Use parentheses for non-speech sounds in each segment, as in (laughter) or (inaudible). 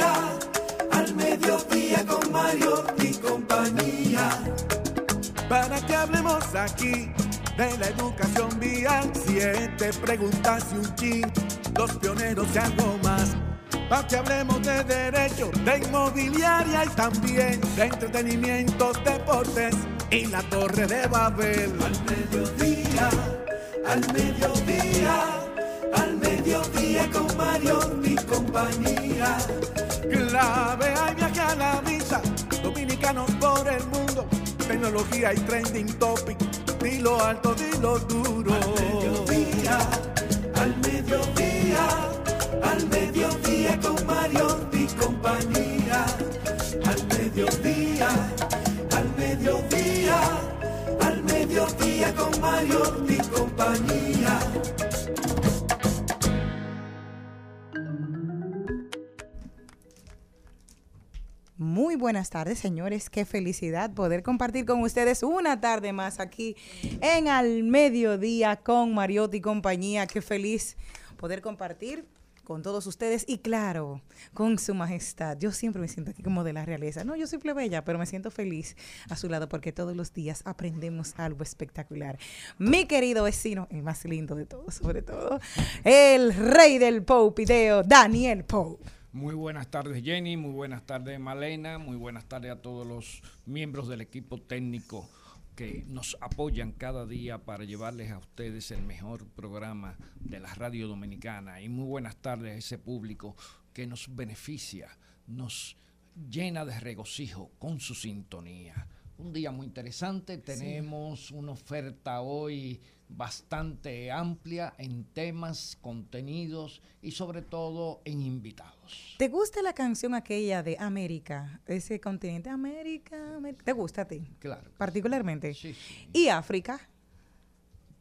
al mediodía con Mario y compañía. Para que hablemos aquí de la educación vial, siete preguntas y un chin, los pioneros y algo más para que hablemos de derecho, de inmobiliaria y también de entretenimiento, deportes y la torre de Babel. Al mediodía, al mediodía, mediodía con Mario y compañía. Clave hay viaje a la vista, dominicanos por el mundo, tecnología y trending topic, lo alto, lo duro. Al mediodía, al mediodía al mediodía con Mario y compañía. Al mediodía, al mediodía, al mediodía con Mario y compañía. Muy buenas tardes, señores. Qué felicidad poder compartir con ustedes una tarde más aquí en Al Mediodía con Mariotti y compañía. Qué feliz poder compartir con todos ustedes y claro, con su majestad. Yo siempre me siento aquí como de la realeza. No, yo soy plebeya, pero me siento feliz a su lado porque todos los días aprendemos algo espectacular. Mi querido vecino, el más lindo de todos, sobre todo, el rey del Pou Video, Daniel Pou. Muy buenas tardes Jenny, muy buenas tardes Malena, muy buenas tardes a todos los miembros del equipo técnico que nos apoyan cada día para llevarles a ustedes el mejor programa de la radio dominicana. Y muy buenas tardes a ese público que nos beneficia, nos llena de regocijo con su sintonía. Un día muy interesante, tenemos una oferta hoy bastante amplia en temas, contenidos y sobre todo en invitados. ¿Te gusta la canción aquella de América? Ese continente América, ¿te gusta a ti? Claro. Particularmente. Sí, ¿Y África?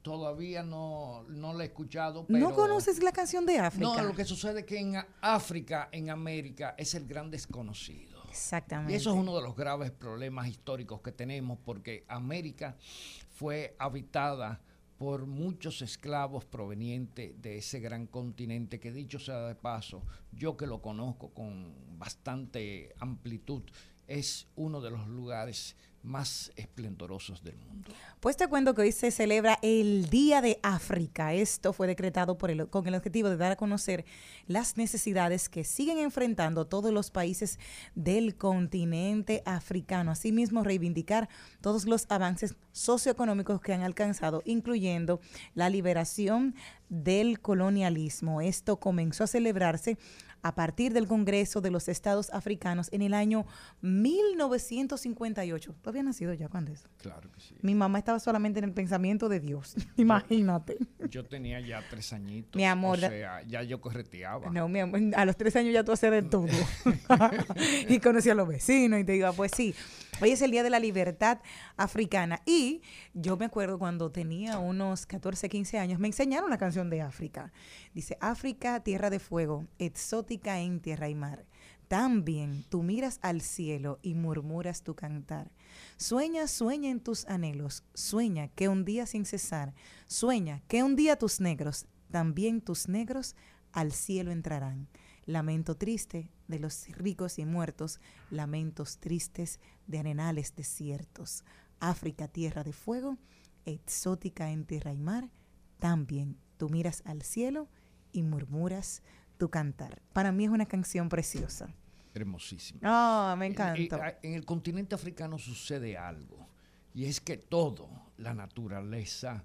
Todavía no, no la he escuchado. ¿No conoces la canción de África? No, lo que sucede es que en África, en América, es el gran desconocido. Exactamente. Y eso es uno de los graves problemas históricos que tenemos porque América fue habitada por muchos esclavos provenientes de ese gran continente que dicho sea de paso, yo que lo conozco con bastante amplitud, es uno de los lugares más esplendorosos del mundo. Pues te cuento que hoy se celebra el Día de África. Esto fue decretado por el, con el objetivo de dar a conocer las necesidades que siguen enfrentando todos los países del continente africano. Asimismo, reivindicar todos los avances socioeconómicos que han alcanzado, incluyendo la liberación del colonialismo. Esto comenzó a celebrarse a partir del Congreso de los Estados Africanos en el año 1958. ¿Tú habías nacido ya cuando eso? Claro que sí. Mi mamá estaba solamente en el pensamiento de Dios. (laughs) Imagínate. Yo tenía ya tres añitos. Mi amor. O sea, ya yo correteaba. No, mi amor, a los tres años ya tú hacías de todo. (laughs) (laughs) y conocía a los vecinos y te digo, pues sí. Hoy es el Día de la Libertad Africana y yo me acuerdo cuando tenía unos 14, 15 años, me enseñaron la canción de África. Dice, África, tierra de fuego, exótica en tierra y mar. También tú miras al cielo y murmuras tu cantar. Sueña, sueña en tus anhelos, sueña que un día sin cesar, sueña que un día tus negros, también tus negros, al cielo entrarán. Lamento triste de los ricos y muertos, lamentos tristes de arenales desiertos. África, tierra de fuego, exótica en tierra y mar, también tú miras al cielo y murmuras tu cantar. Para mí es una canción preciosa. Hermosísima. Ah, me encanta. Ah, en, el continente africano sucede algo, y es que todo, la naturaleza,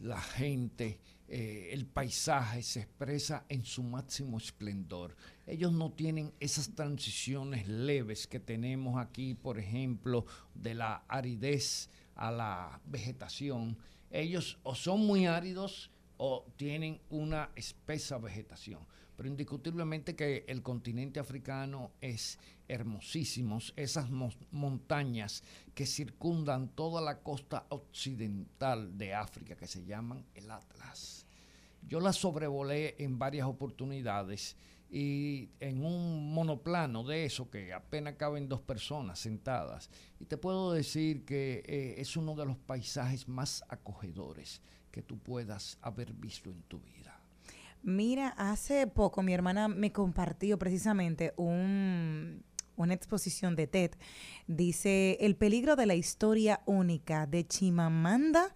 la gente, eh, el paisaje se expresa en su máximo esplendor. Ellos no tienen esas transiciones leves que tenemos aquí, por ejemplo, de la aridez a la vegetación. Ellos o son muy áridos o tienen una espesa vegetación pero indiscutiblemente que el continente africano es hermosísimo. Esas montañas que circundan toda la costa occidental de África, que se llaman el Atlas. Yo las sobrevolé en varias oportunidades y en un monoplano de eso que apenas caben dos personas sentadas. Y te puedo decir que eh, es uno de los paisajes más acogedores que tú puedas haber visto en tu vida. Mira, hace poco mi hermana me compartió precisamente un, una exposición de TED. Dice, el peligro de la historia única de Chimamanda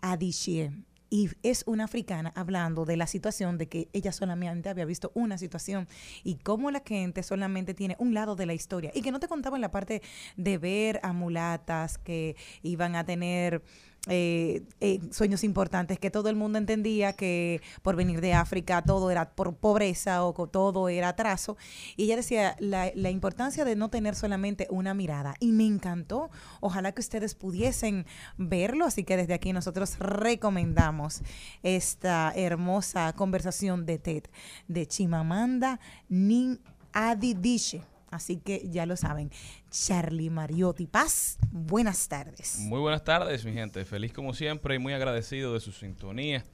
Adichie y es una africana hablando de la situación de que ella solamente había visto una situación y cómo la gente solamente tiene un lado de la historia y que no te contaba en la parte de ver a mulatas que iban a tener eh, eh, sueños importantes, que todo el mundo entendía que por venir de África todo era por pobreza o todo era atraso. Y ella decía la, la importancia de no tener solamente una mirada. Y me encantó. Ojalá que ustedes pudiesen verlo. Así que desde aquí nosotros recomendamos esta hermosa conversación de TED de Chimamanda Nin Adidiche. Así que ya lo saben. Charlie Mariotti Paz, buenas tardes. Muy buenas tardes, mi gente. Feliz como siempre y muy agradecido de su sintonía,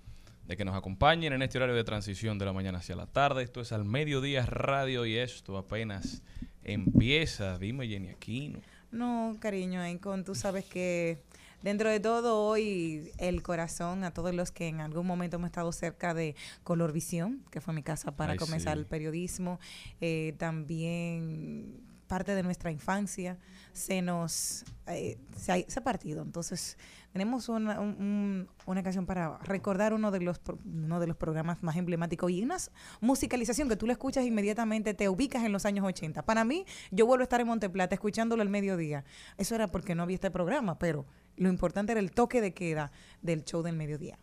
de que nos acompañen en este horario de transición de la mañana hacia la tarde. Esto es al mediodía radio y esto apenas empieza. Dime, Jenny Aquino. No, cariño, Encon, tú sabes que dentro de todo hoy el corazón a todos los que en algún momento hemos estado cerca de Color Visión, que fue mi casa para comenzar el periodismo, eh, también parte de nuestra infancia se nos eh, se, ha, partido. Entonces, tenemos una, una canción para recordar uno de los uno de los programas más emblemáticos y una musicalización que tú la escuchas inmediatamente, te ubicas en los años 80. Para mí, yo vuelvo a estar en Monteplata escuchándolo al mediodía. Eso era porque no había este programa, pero lo importante era el toque de queda del show del mediodía.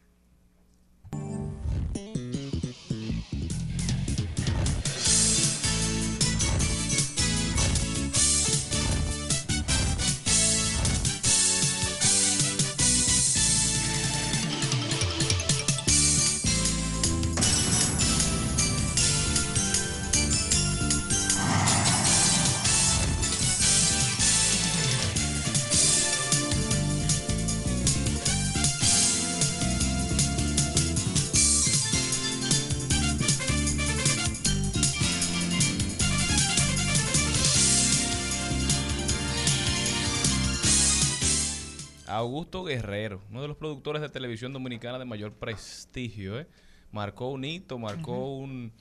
Augusto Guerrero, uno de los productores de televisión dominicana de mayor prestigio, ¿eh? marcó un hito, marcó un,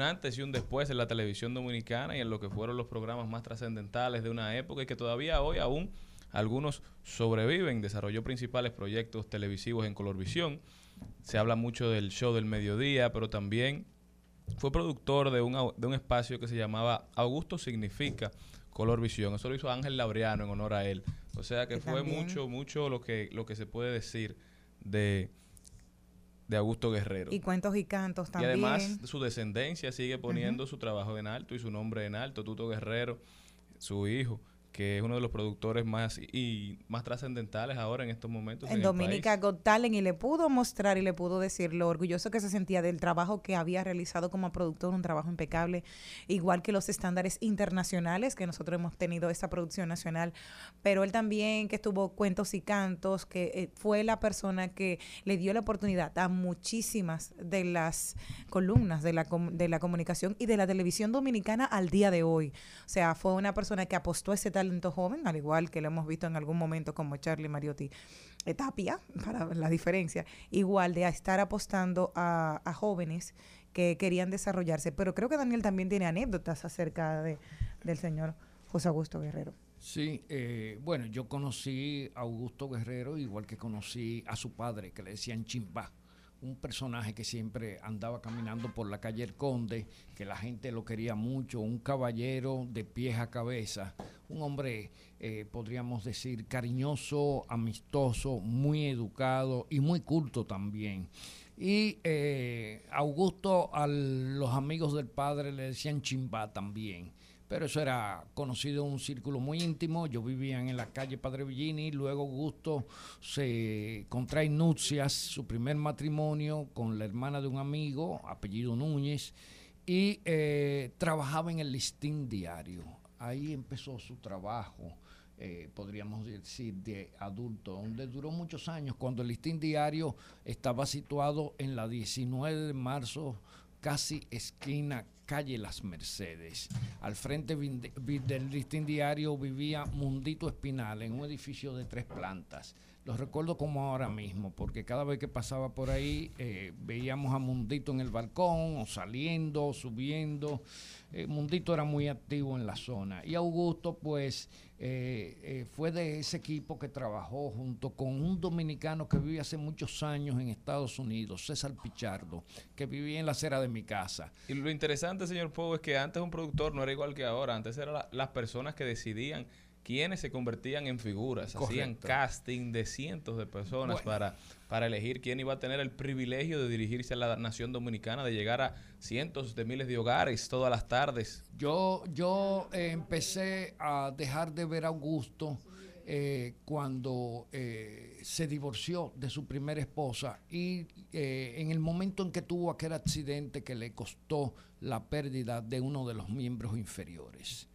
antes y un después en la televisión dominicana y en lo que fueron los programas más trascendentales de una época y que todavía hoy aún algunos sobreviven. Desarrolló principales proyectos televisivos en Colorvisión. Se habla mucho del show del mediodía, pero también fue productor de un, de un espacio que se llamaba Augusto Significa Color Visión. Eso lo hizo Ángel Labriano en honor a él. O sea que, fue mucho, mucho lo que, lo que se puede decir de, de Augusto Guerrero. Y cuentos y cantos también. Y además su descendencia sigue poniendo su trabajo en alto y su nombre en alto. Tuto Guerrero, su hijo, que es uno de los productores más y más trascendentales ahora en estos momentos. En, el Dominica país. Got Talent y le pudo mostrar y le pudo decir lo orgulloso que se sentía del trabajo que había realizado como productor, un trabajo impecable, igual que los estándares internacionales que nosotros hemos tenido esta producción nacional, pero él también que estuvo cuentos y cantos, que eh, fue la persona que le dio la oportunidad a muchísimas de las columnas de la, com- de la comunicación y de la televisión dominicana al día de hoy. O sea, fue una persona que apostó a ese talento joven, al igual que lo hemos visto en algún momento como Charlie Mariotti eh, Tapia, (laughs) para la diferencia, igual de estar apostando a, a jóvenes que querían desarrollarse. Pero creo que Daniel también tiene anécdotas acerca de, del señor José Augusto Guerrero. Sí, eh, bueno, yo conocí a Augusto Guerrero, igual que conocí a su padre, que le decían Chimbá, un personaje que siempre andaba caminando por la calle El Conde, que la gente lo quería mucho, un caballero de pies a cabeza, un hombre, eh, podríamos decir, cariñoso, amistoso, muy educado y muy culto también. Y eh, Augusto a los amigos del padre le decían Chimbá también pero eso era conocido un círculo muy íntimo. Yo vivía en la calle Padre Villini, luego Augusto se contrae nupcias, su primer matrimonio con la hermana de un amigo, apellido Núñez, y eh, trabajaba en el listín diario. Ahí empezó su trabajo. eh, podríamos decir, de adulto, donde duró muchos años, cuando el listín diario estaba situado en la 19 de marzo, casi esquina calle Las Mercedes. Al frente del listín diario vivía Mundito Espinal en un edificio de tres plantas. Lo recuerdo como ahora mismo, porque cada vez que pasaba por ahí eh, veíamos a Mundito en el balcón, o saliendo, o subiendo. Eh, Mundito era muy activo en la zona. Y Augusto, pues, eh, eh, fue de ese equipo que trabajó junto con un dominicano que vive hace muchos años en Estados Unidos, César Pichardo, que vivía en la acera de mi casa. Y lo interesante, señor Pogo, es que antes un productor no era igual que ahora. Antes eran la- las personas que decidían quiénes se convertían en figuras. Hacían casting de cientos de personas Bueno. para, para elegir quién iba a tener el privilegio de dirigirse a la nación dominicana, de llegar a cientos de miles de hogares todas las tardes. Yo, yo eh, empecé a dejar de ver a Augusto eh, cuando eh, se divorció de su primera esposa y eh, en el momento en que tuvo aquel accidente que le costó la pérdida de uno de los miembros inferiores,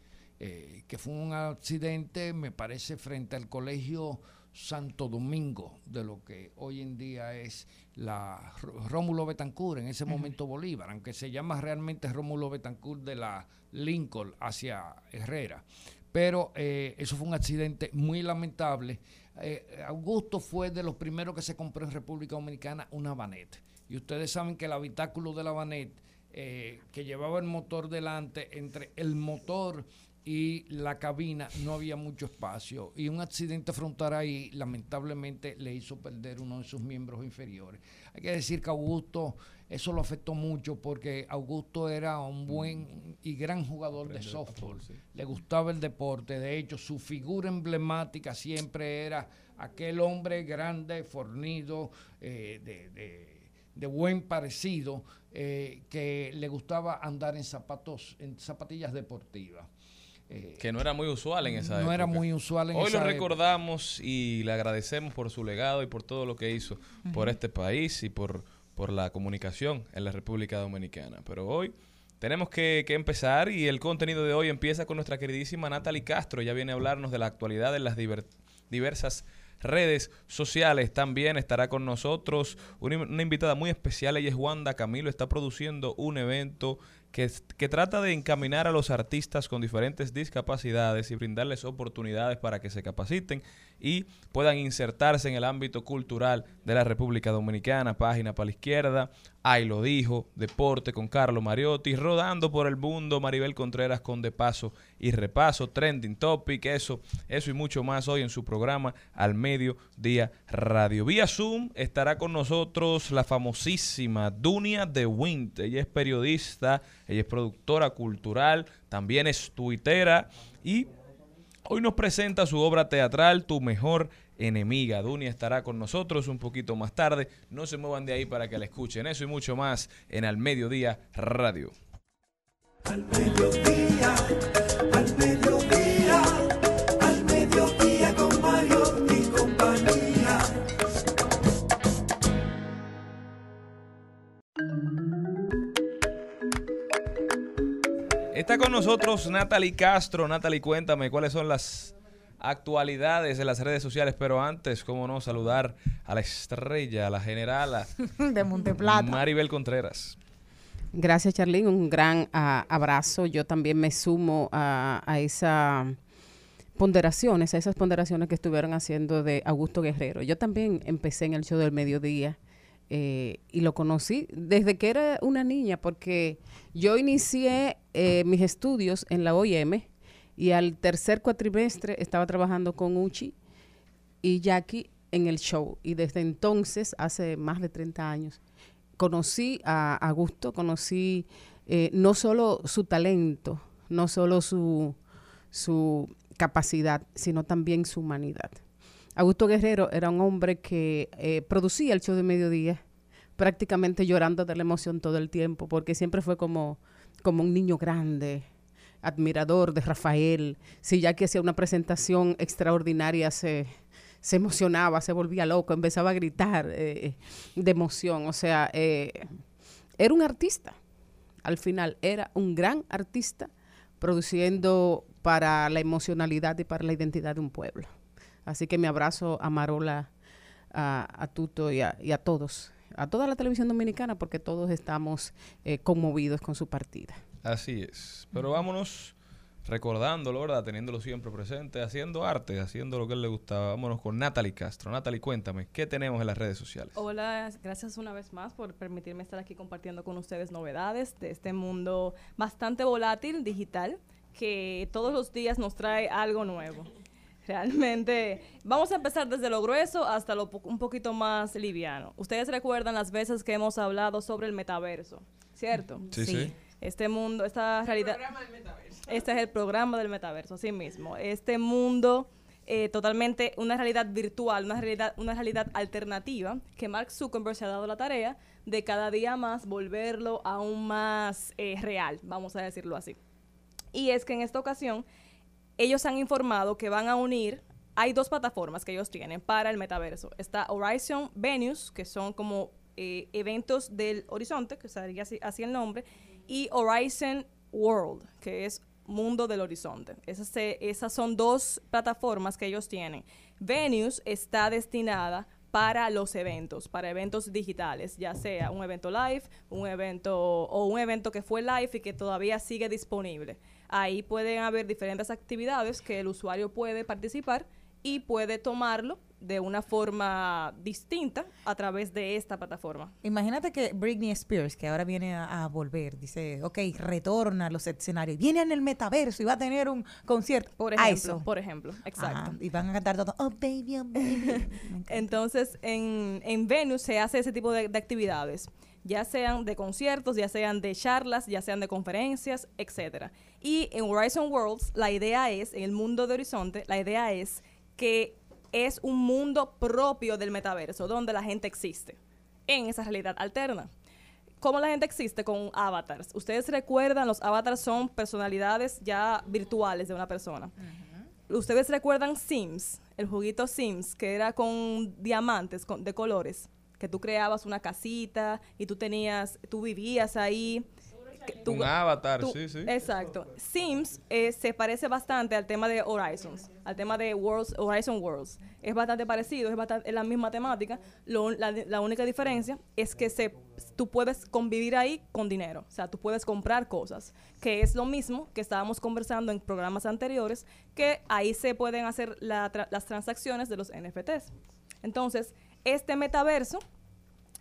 eh, que fue un accidente, me parece, frente al colegio Santo Domingo, de lo que hoy en día es la Rómulo Betancourt, en ese momento Bolívar, aunque se llama realmente Rómulo Betancourt de la Lincoln hacia Herrera. Pero eh, eso fue un accidente muy lamentable. Eh, Augusto fue de los primeros que se compró en República Dominicana una Vanet. Y ustedes saben que el habitáculo de la Vanet, eh, que llevaba el motor delante, entre el motor y la cabina no había mucho espacio y un accidente frontal ahí lamentablemente le hizo perder uno de sus miembros inferiores. Hay que decir que Augusto eso lo afectó mucho porque Augusto era un buen y gran jugador de softball. Le gustaba el deporte, de hecho su figura emblemática siempre era aquel hombre grande, fornido, eh, de, de- de buen parecido, eh, que le gustaba andar en zapatos, en zapatillas deportivas. Eh, Que no era muy usual en esa no época. era muy usual en Hoy esa lo época. recordamos y le agradecemos por su legado y por todo lo que hizo por este país y por, por la comunicación en la República Dominicana. Pero hoy tenemos que, que empezar y el contenido de hoy empieza con nuestra queridísima Natalie Castro. Ella viene a hablarnos de la actualidad en las diver- diversas redes sociales. También estará con nosotros una, una invitada muy especial. Ella es Wanda Camilo. Está produciendo un evento que, que trata de encaminar a los artistas con diferentes discapacidades y brindarles oportunidades para que se capaciten y puedan insertarse en el ámbito cultural de la República Dominicana. Página para la izquierda. Ahí lo dijo. Deporte con Carlos Mariotti. Rodando por el mundo. Maribel Contreras con De Paso y Repaso. Trending Topic. Eso, eso y mucho más hoy en su programa Al Mediodía Radio. Vía Zoom estará con nosotros la famosísima Dunia de Wint. Ella es periodista, ella es productora cultural, también es tuitera y hoy nos presenta su obra teatral Tu Mejor Enemiga. Dunia estará con nosotros un poquito más tarde. No se muevan de ahí para que la escuchen. Eso y mucho más en Al Mediodía Radio. Al al Está con nosotros Natalie Castro. Natalie, cuéntame cuáles son las actualidades de las redes sociales, pero antes, cómo no, saludar a la estrella, a la generala (laughs) de Monteplata. Maribel Contreras. Gracias, Charlene. Un gran ah, abrazo. Yo también me sumo a, a esa ponderaciones, a esas ponderaciones que estuvieron haciendo de Augusto Guerrero. Yo también empecé en el show del mediodía eh, y lo conocí desde que era una niña, porque yo inicié eh, mis estudios en la OIM y al tercer cuatrimestre estaba trabajando con Uchi y Jackie en el show. Y desde entonces, hace más de 30 años, conocí a Augusto, conocí eh, no solo su talento, no solo su, su capacidad, sino también su humanidad. Augusto Guerrero era un hombre que eh, producía el show de mediodía prácticamente llorando de la emoción todo el tiempo, porque siempre fue como, como un niño grande, admirador de Rafael. Si ya que hacía una presentación extraordinaria se, se emocionaba, se volvía loco, empezaba a gritar eh, de emoción. O sea, eh, era un artista. Al final era un gran artista produciendo para la emocionalidad y para la identidad de un pueblo. Así que mi abrazo a Marola, a, Tuto y a, todos, a toda la televisión dominicana, porque todos estamos eh, conmovidos con su partida. Así es. Pero vámonos recordándolo, ¿verdad? Teniéndolo siempre presente, haciendo arte, haciendo lo que él le gustaba. Vámonos con Natalie Castro. Natalie, cuéntame, ¿qué tenemos en las redes sociales? Hola, gracias una vez más por permitirme estar aquí compartiendo con ustedes novedades de este mundo bastante volátil, digital, que todos los días nos trae algo nuevo. Realmente, vamos a empezar desde lo grueso hasta lo un poquito más liviano. Ustedes recuerdan las veces que hemos hablado sobre el metaverso, ¿cierto? Sí, sí. Este mundo, esta realidad... Este es el programa del metaverso, así mismo. Este mundo eh, totalmente, una realidad virtual, una realidad, una realidad alternativa, que Mark Zuckerberg se ha dado la tarea de cada día más volverlo aún más eh, real, vamos a decirlo así. Y es que en esta ocasión ellos han informado que van a unir, hay dos plataformas que ellos tienen para el metaverso. Está Horizon Venues, que son como eh, eventos del horizonte, que sería así, el nombre, y Horizon World, que es mundo del horizonte. Esas, esas son dos plataformas que ellos tienen. Venues está destinada para los eventos, para eventos digitales, ya sea un evento live, un evento o un evento que fue live y que todavía sigue disponible. Ahí pueden haber diferentes actividades que el usuario puede participar y puede tomarlo de una forma distinta a través de esta plataforma. Imagínate que Britney Spears, que ahora viene a, volver, dice, ok, retorna a los escenarios, viene en el metaverso y va a tener un concierto. Por ejemplo, por ejemplo, exacto. y van a cantar todo, oh baby, oh baby. (laughs) Entonces, en, en Venus se hace ese tipo de, de actividades ya sean de conciertos, ya sean de charlas, ya sean de conferencias, etcétera. Y en Horizon Worlds, la idea es, en el mundo de Horizonte, la idea es que es un mundo propio del metaverso, donde la gente existe en esa realidad alterna. ¿Cómo la gente existe con avatars? Ustedes recuerdan, los avatars son personalidades ya virtuales de una persona. Ustedes recuerdan Sims, el juguito Sims, que era con diamantes de colores, que tú creabas una casita y tú tenías, tú vivías ahí un avatar, sí, sí. Exacto. Sims eh, se parece bastante al tema de Horizons, al tema de Worlds, Horizon Worlds. Es bastante parecido, es, bastante, la misma temática. la, única diferencia es que se, tú puedes convivir ahí con dinero. O sea, tú puedes comprar cosas, que es lo mismo que estábamos conversando en programas anteriores, que ahí se pueden hacer las transacciones de los NFTs. Entonces, este metaverso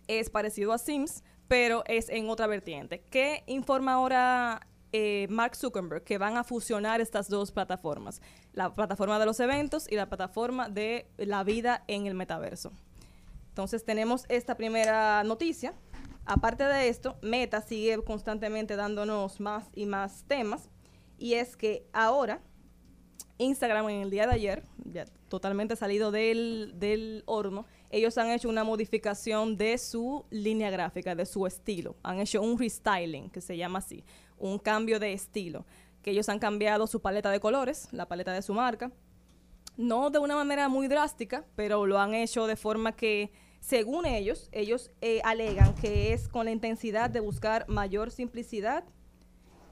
es parecido a Sims, pero es en otra vertiente. ¿Qué informa ahora eh, Mark Zuckerberg? Que van a fusionar estas dos plataformas, la plataforma de los eventos y la plataforma de la vida en el metaverso. Entonces tenemos esta primera noticia. Aparte de esto, Meta sigue constantemente dándonos más y más temas. Y es que ahora Instagram en el día de ayer, ya totalmente salido del, del horno, ellos han hecho una modificación de su línea gráfica, de su estilo. Han hecho un restyling, que se llama así, un cambio de estilo, que ellos han cambiado su paleta de colores, la paleta de su marca. No de una manera muy drástica, pero lo han hecho de forma que, según ellos, ellos eh, alegan que es con la intensidad de buscar mayor simplicidad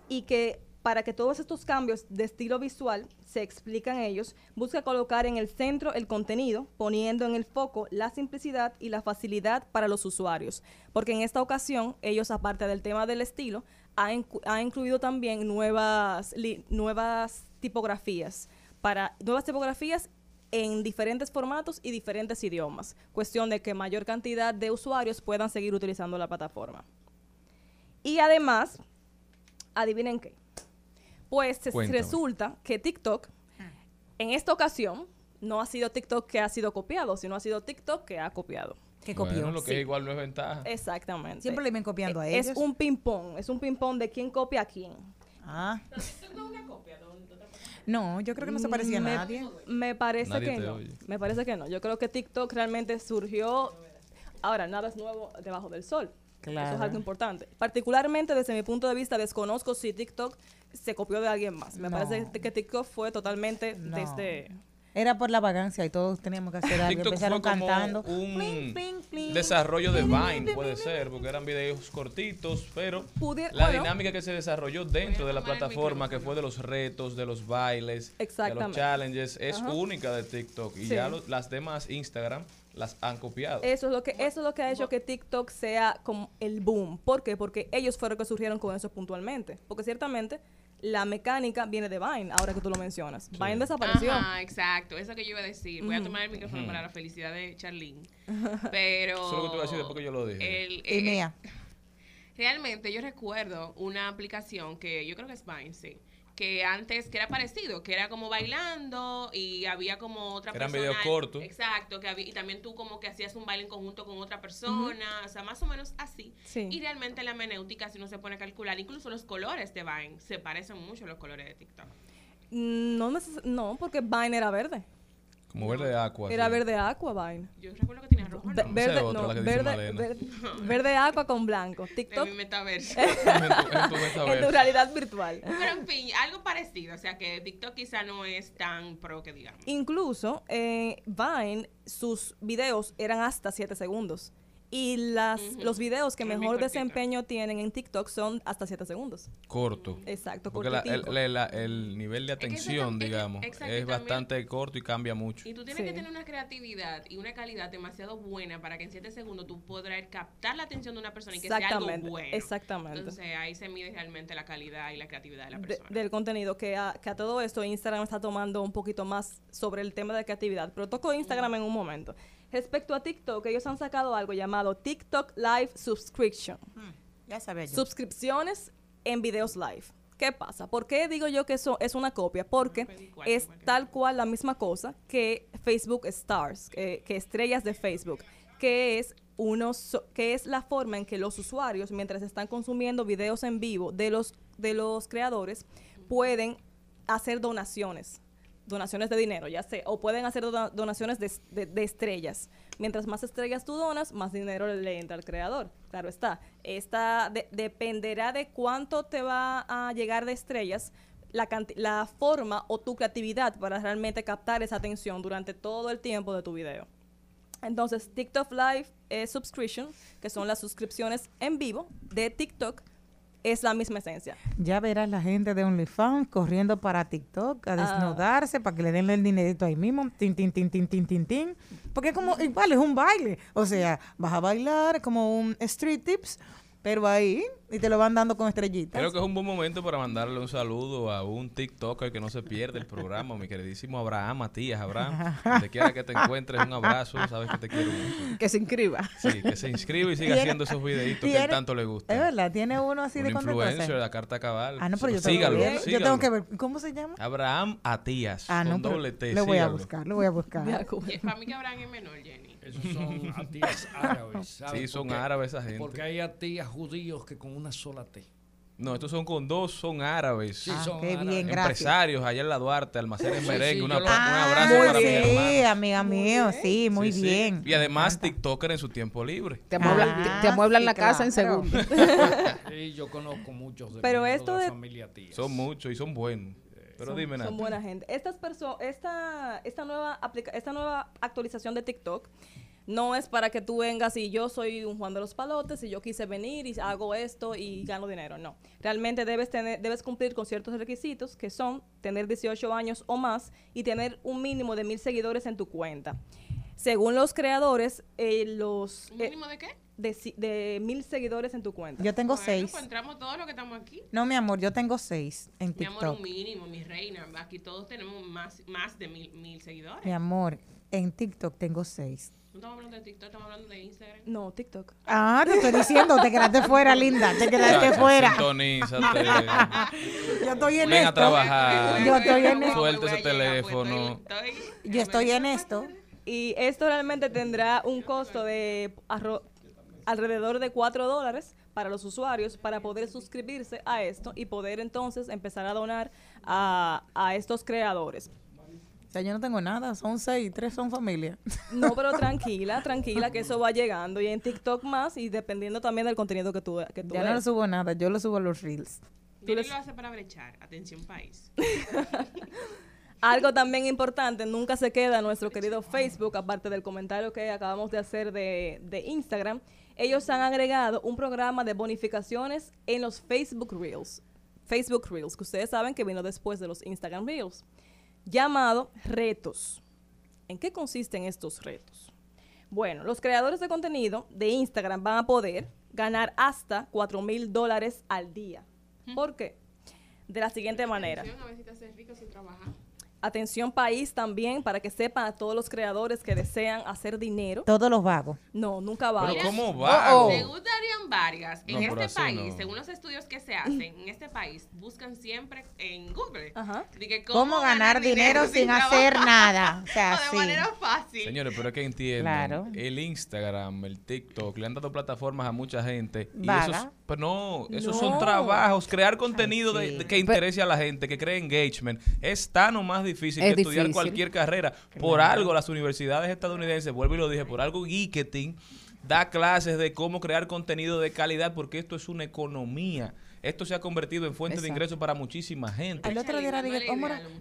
y que para que todos estos cambios de estilo visual se explican ellos, busca colocar en el centro el contenido, poniendo en el foco la simplicidad y la facilidad para los usuarios. Porque en esta ocasión, ellos, aparte del tema del estilo, ha, incluido también nuevas, nuevas tipografías, para nuevas tipografías en diferentes formatos y diferentes idiomas. Cuestión de que mayor cantidad de usuarios puedan seguir utilizando la plataforma. Y además, adivinen qué. Pues se- resulta que TikTok, en esta ocasión, no ha sido TikTok que ha sido copiado, sino ha sido TikTok que ha copiado. Que copió. Bueno, lo que Sí. es igual no es ventaja. Exactamente. Siempre le ven copiando a Eh, Es ellos. un ping-pong, es un ping-pong de quién copia a quién. Ah. No, yo creo que no se parecía a me, nadie. Me parece Nadie que no. oye. Me parece que no. Yo creo que TikTok realmente surgió. Ahora, nada es nuevo debajo del sol. Eso es algo importante. Particularmente desde mi punto de vista, desconozco si TikTok se copió de alguien más. Me No. parece que TikTok fue totalmente No. desde. Era por la vagancia y todos teníamos que hacer algo. TikTok Empezaron fue como cantando. un Pling, pling, pling. desarrollo de Vine, puede ser, porque eran videos cortitos, pero la bueno. dinámica que se desarrolló dentro de la plataforma, que fue de los retos, de los bailes, de los challenges, es Ajá. única de TikTok. Y Sí. ya lo- las demás Instagram las han copiado. Eso es lo que eso es lo que ha hecho que TikTok sea como el boom. ¿Por qué? Porque ellos fueron los que surgieron con eso puntualmente. Porque ciertamente la mecánica viene de Vine, ahora que tú lo mencionas. Vine desapareció. Ajá, exacto. Eso que yo iba a decir. Voy a tomar el micrófono para la felicidad de Charlene. (laughs) Pero. Eso es lo que te iba a decir después que yo lo dije. el- Y eh. (laughs) Realmente yo recuerdo una aplicación que yo creo que es Vine, sí. Que antes, que era parecido, que era como bailando y había como otra Eran persona. videos cortos. Exacto, que había, y también tú como que hacías un baile en conjunto con otra persona, o sea, más o menos así. Sí. Y realmente la menéutica, si uno se pone a calcular, incluso los colores de Vine se parecen mucho a los colores de TikTok. Mm, No, neces- no, porque Vine era verde. Como verde aqua. Era sí. verde aqua Vine. Yo recuerdo que tenía rojo, ¿no? Es verde, otra, no, la que dice verde, Malena. (laughs) verde, verde aqua con blanco. TikTok mi metaverso. (laughs) En tu- en tu en metaverso. tu realidad virtual. Pero en fin, algo parecido. O sea que TikTok quizá no es tan pro que digamos. Incluso eh, Vine, sus videos eran hasta 7 segundos. Y las, los videos que mejor desempeño tienen en TikTok son hasta 7 segundos. Corto. Exacto, Porque la- el, cortitico. la- la- el nivel de atención, tam- es que- digamos, es también- bastante corto y cambia mucho. Y tú tienes Sí. que tener una creatividad y una calidad demasiado buena para que en 7 segundos tú podrás captar la atención de una persona y que sea algo Exactamente, bueno. exactamente. Entonces ahí se mide realmente la calidad y la creatividad de la de- persona. del contenido que a, que a todo esto Instagram está tomando un poquito más sobre el tema de creatividad, pero toco Instagram en un momento. Respecto a TikTok, ellos han sacado algo llamado TikTok Live Subscription. Ya sabía yo. Suscripciones en videos live. ¿Qué pasa? ¿Por qué digo yo que eso es una copia? Porque es tal cual la misma cosa que Facebook Stars, que, que estrellas de Facebook, que es unos, que es la forma en que los usuarios, mientras están consumiendo videos en vivo de los, de los creadores, pueden hacer donaciones donaciones de dinero, ya sé, o pueden hacer dona- donaciones de, de- estrellas. Mientras más estrellas tú donas, más dinero le entra al creador. Claro está. Esta de- dependerá de cuánto te va a llegar de estrellas, la, la forma o tu creatividad para realmente captar esa atención durante todo el tiempo de tu video. Entonces, TikTok Live eh, Subscription, que son las suscripciones en vivo de TikTok, es la misma esencia. Ya verás la gente de OnlyFans corriendo para TikTok a Ah. desnudarse para que le den el dinerito ahí mismo. Tin, tin, tin, tin, tin, tin, tin. Porque es como, igual, es un baile. O sea, vas a bailar como un street tips, pero ahí, y te lo van dando con estrellitas. Creo que es un buen momento para mandarle un saludo a un TikToker que no se pierde el programa, mi queridísimo Abraham Matías. Abraham, donde quiera que te encuentres, un abrazo, sabes que te quiero mucho. Que se inscriba. Sí, que se inscriba y siga haciendo esos videitos que él tanto le gusta. Es verdad, tiene uno así un de influencer, la carta cabal. Ah, no, pero yo tengo, sígalo, que ver, yo sígalo. tengo que ver. ¿Cómo se llama? Abraham Atías, Ah, no, con doble T, lo voy a sígalo. buscar, lo voy a buscar. Y para mí que Abraham es menor, Jenny. Esos son (laughs) atías árabes. ¿sabes Sí, son árabes esa gente. Porque hay atías judíos que con una sola T. No, estos son con dos, son árabes. Sí, Ah, son qué árabes. bien, gracias. Empresarios allá en la Duarte, almacenes Sí, merengue, sí, una- un Ah, abrazo muy para mi bien, hermano. amiga mío, sí, muy Sí, sí. bien. Y además TikToker en su tiempo libre. Te amueblan, Ah, te, te amueblan sí, la casa en segundo. (laughs) Sí, yo conozco muchos de, Pero esto de la de- familia Tías. Son muchos y son buenos. Pero son, dime nada. son buena gente. Estas perso esta, esta, nueva aplica esta nueva actualización de TikTok No es para que tú vengas y yo soy un Juan de los Palotes y yo quise venir y hago esto y gano dinero. No. Realmente debes, tener, debes cumplir con ciertos requisitos que son tener 18 años o más y tener un mínimo de mil seguidores en tu cuenta. Según los creadores, eh, los... ¿Un eh, mínimo de qué? De, mil seguidores en tu cuenta. Yo tengo Bueno, seis. Pues entramos todos los que estamos aquí. No, mi amor, yo tengo seis en Mi amor, TikTok. un mínimo, mi reina. Aquí todos tenemos más, más de mil, mil seguidores. Mi amor, en TikTok tengo seis. No estamos hablando de TikTok, estamos hablando de Instagram. No, TikTok. Ah, te estoy diciendo, te quedaste fuera, linda. Te quedaste fuera. Sintonízate. (laughs) Yo estoy en Ven a esto. trabajar. Yo estoy en a- Suelta a ese llegar, pues, teléfono. estoy- estoy- Yo estoy en esto. Y esto realmente tendrá un costo de arro- alrededor de 4 dólares para los usuarios para poder suscribirse a esto y poder entonces empezar a donar a, a estos creadores. O sea, yo no tengo nada, son seis, tres son familia. (laughs) No, pero tranquila, tranquila, que eso va llegando y en TikTok más y dependiendo también del contenido que tú, que tú Ya no le subo nada, yo lo subo a los reels. Mira, lo hace para brechar. Atención, país. (laughs) Algo también importante, nunca se queda nuestro querido Facebook, aparte del comentario que acabamos de hacer de, de Instagram. Ellos han agregado un programa de bonificaciones en los Facebook Reels. Facebook Reels, que ustedes saben que vino después de los Instagram Reels, llamado retos. ¿En qué consisten estos retos? Bueno, los creadores de contenido de Instagram van a poder ganar hasta 4 mil dólares al día. ¿Por qué? De la siguiente manera. A ver si te haces rico sin trabajar. Atención país también, para que sepan a todos los creadores que desean hacer dinero. Todos los vagos. No, nunca va. Pero ¿cómo Oh, va? oh. Según Darían Vargas, en No, este país, no. según los estudios que se hacen en este país, buscan siempre en Google Ajá. de que ¿Cómo, ganar dinero sin hacer nada? O (laughs) sea, O de sí. manera fácil. Señores, pero es que entienden. Claro. El Instagram, el TikTok, le han dado plataformas a mucha gente. Y Vaga. esos, pero no, esos No. son trabajos. Crear contenido de- sí. de que interese a la gente, que cree engagement, es tan o más difícil Es que estudiar difícil. cualquier carrera. Por algo, las universidades estadounidenses, vuelvo y lo dije, por algo Geeketing da clases de cómo crear contenido de calidad, porque esto es una economía. Esto se ha convertido en fuente de ingresos para muchísima gente. El otro día era.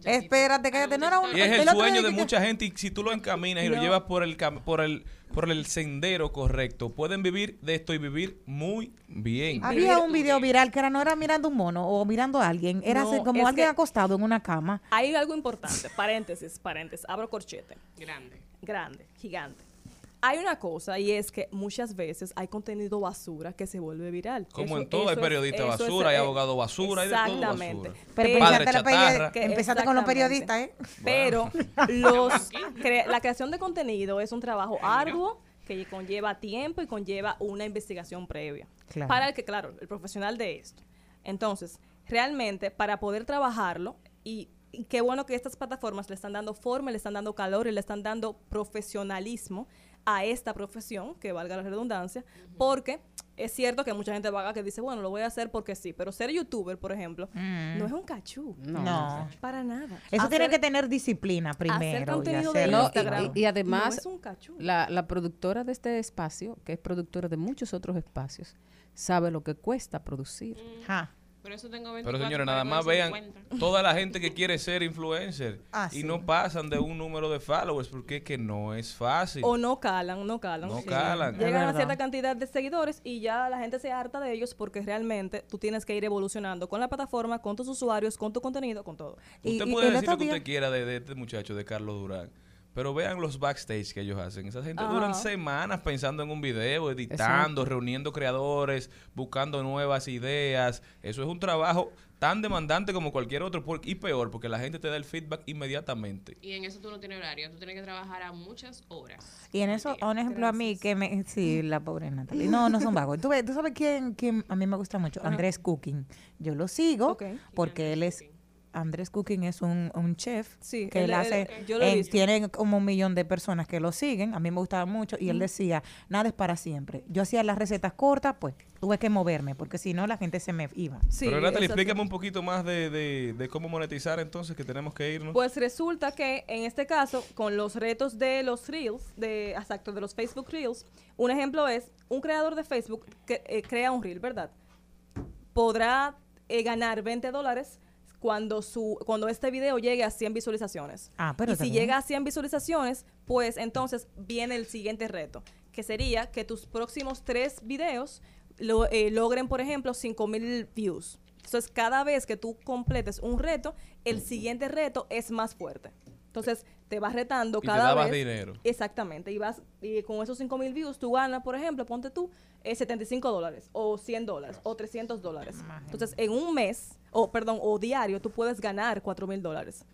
Espérate, cállate. No era un. Y es el sueño de mucha gente y si tú lo encaminas y lo llevas por el cam- por el por el sendero correcto, pueden vivir de esto y vivir muy bien. Había un video viral que era no era mirando un mono o mirando a alguien, era No, como alguien acostado en una cama. Hay algo importante, paréntesis, paréntesis, abro corchete, Grande. grande, gigante. Hay una cosa y es que muchas veces hay contenido basura que se vuelve viral. Como Eso- en todo, hay eso es- periodista eso es, basura, hay eh, abogado basura, hay de todo Exactamente. basura. Pero Padre empezaste, chatarra. con los periodistas, ¿eh? Pero los (laughs) cre- la creación de contenido es un trabajo arduo que conlleva tiempo y conlleva una investigación previa. Claro. Para el que, claro, el profesional de esto. Entonces, realmente, para poder trabajarlo, y, y qué bueno que estas plataformas le están dando forma, le están dando calor y le están dando profesionalismo a esta profesión, que valga la redundancia, porque es cierto que hay mucha gente vaga que dice, bueno, lo voy a hacer porque sí, pero ser youtuber, por ejemplo, no es un cachú. No. Para nada. Eso tiene que tener disciplina primero. y contenido de hacerlo. No, Instagram. y, y además, No es un cachú. la, la productora de este espacio, que es productora de muchos otros espacios, sabe lo que cuesta producir. Ajá. Por eso tengo 24 Pero señores, para nada más vean 50. (laughs) toda la gente que quiere ser influencer (laughs) Ah, y sí. no pasan de un número de followers porque es que no es fácil. O no calan, no calan. No Sí. calan. Llegan a cierta cantidad de seguidores y ya la gente se harta de ellos porque realmente tú tienes que ir evolucionando con la plataforma, con tus usuarios, con tu contenido, con todo. Usted y puede decir lo que día- usted quiera de, de este muchacho, de Carlos Durán. Pero vean los backstage que ellos hacen. Esa gente duran semanas pensando en un video, editando, reuniendo creadores, buscando nuevas ideas. Eso es un trabajo tan demandante como cualquier otro por- y peor, porque la gente te da el feedback inmediatamente. Y en eso tú no tienes horario, tú tienes que trabajar a muchas horas. Y en eso, un ejemplo a mí que me... Sí, la pobre Natalie. No, no son vagos. ¿Tú, ves- tú sabes quién, quién a mí me gusta mucho? Andrés Cooking. Yo lo sigo porque él es... Andrés Cooking es un, un chef Sí, que él- él, él- hace, yo lo he en- visto. tiene como un millón de personas que lo siguen, a mí me gustaba mucho y él decía, nada es para siempre. Yo hacía las recetas cortas, pues tuve que moverme porque si no la gente se me iba. Sí, Pero Natalie, explícame un poquito más de, de- de cómo monetizar entonces, que tenemos que irnos. Pues resulta que en este caso, con los retos de los Reels, de, exacto, de los Facebook Reels, un ejemplo es, un creador de Facebook que eh, crea un Reel, ¿verdad? Podrá eh, ganar 20 dólares cuando su cuando este video llegue a 100 visualizaciones. Ah, pero y si bien. llega a 100 visualizaciones, pues entonces viene el siguiente reto, que sería que tus próximos tres videos lo- eh, logren, por ejemplo, 5000 views. Entonces, cada vez que tú completes un reto, el siguiente reto es más fuerte. Entonces, te vas retando Y te cada da más vez. dinero. Exactamente. Y vas y con esos 5 mil views, tú ganas, por ejemplo, ponte tú, eh, 75 dólares, o 100 dólares, o 300 dólares. Entonces, en un mes, o perdón, o diario, tú puedes ganar 4 mil dólares.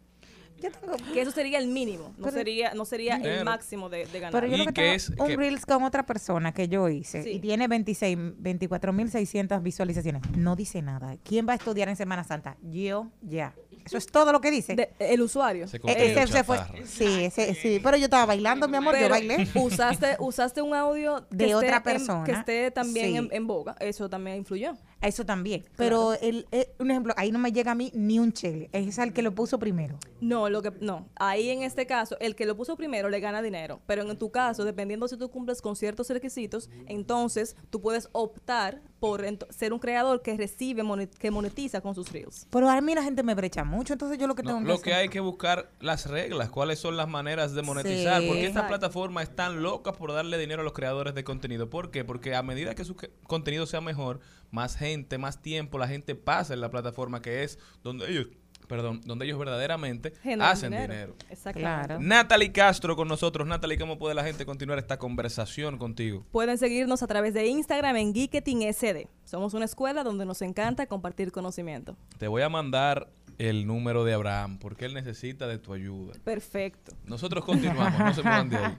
Yo tengo- Que eso sería el mínimo, no Pero- sería, no sería Dinero. el máximo de, de ganar. Pero yo Y lo que que tengo es- un que- Reels con otra persona que yo hice Sí. y tiene 26, 24.600 visualizaciones. No dice nada. ¿Quién va a estudiar en Semana Santa? Yo, ya. Eso es todo lo que dice. De- el usuario. Se Eh, contenido ese se fue. Sí, ese- sí. Pero yo estaba bailando, mi amor. yo bailé. (laughs) usaste, usaste un audio De otra en- persona. que esté también Sí. en, en boga. Eso también influyó. Eso también. Pero, el, eh, un ejemplo, ahí no me llega a mí ni un chele. Es el que lo puso primero. No, lo que no. Ahí en este caso, el que lo puso primero le gana dinero. Pero en tu caso, dependiendo si tú cumples con ciertos requisitos, entonces tú puedes optar por ser un creador que recibe, monet- que monetiza con sus reels. Pero a mí la gente me brecha mucho. Entonces yo lo que No, tengo lo que que hacer- hay que buscar las reglas, cuáles son las maneras de monetizar, Sí. porque estas plataformas están locas por darle dinero a los creadores de contenido. ¿Por qué? Porque a medida que su que- contenido sea mejor, más gente, más tiempo, la gente pasa en la plataforma que es donde ellos, perdón, donde ellos verdaderamente Generan hacen dinero. Exactamente. Claro. Natalie Castro con nosotros. Natalie, ¿cómo puede la gente continuar esta conversación contigo? Pueden seguirnos a través de Instagram en Geeketing SD. Somos una escuela donde nos encanta compartir conocimiento. Te voy a mandar el número de Abraham porque él necesita de tu ayuda. Perfecto. Nosotros continuamos, no se muevan de ahí.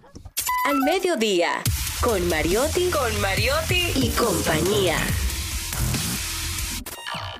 Al mediodía, con Mariotti, con Mariotti y compañía.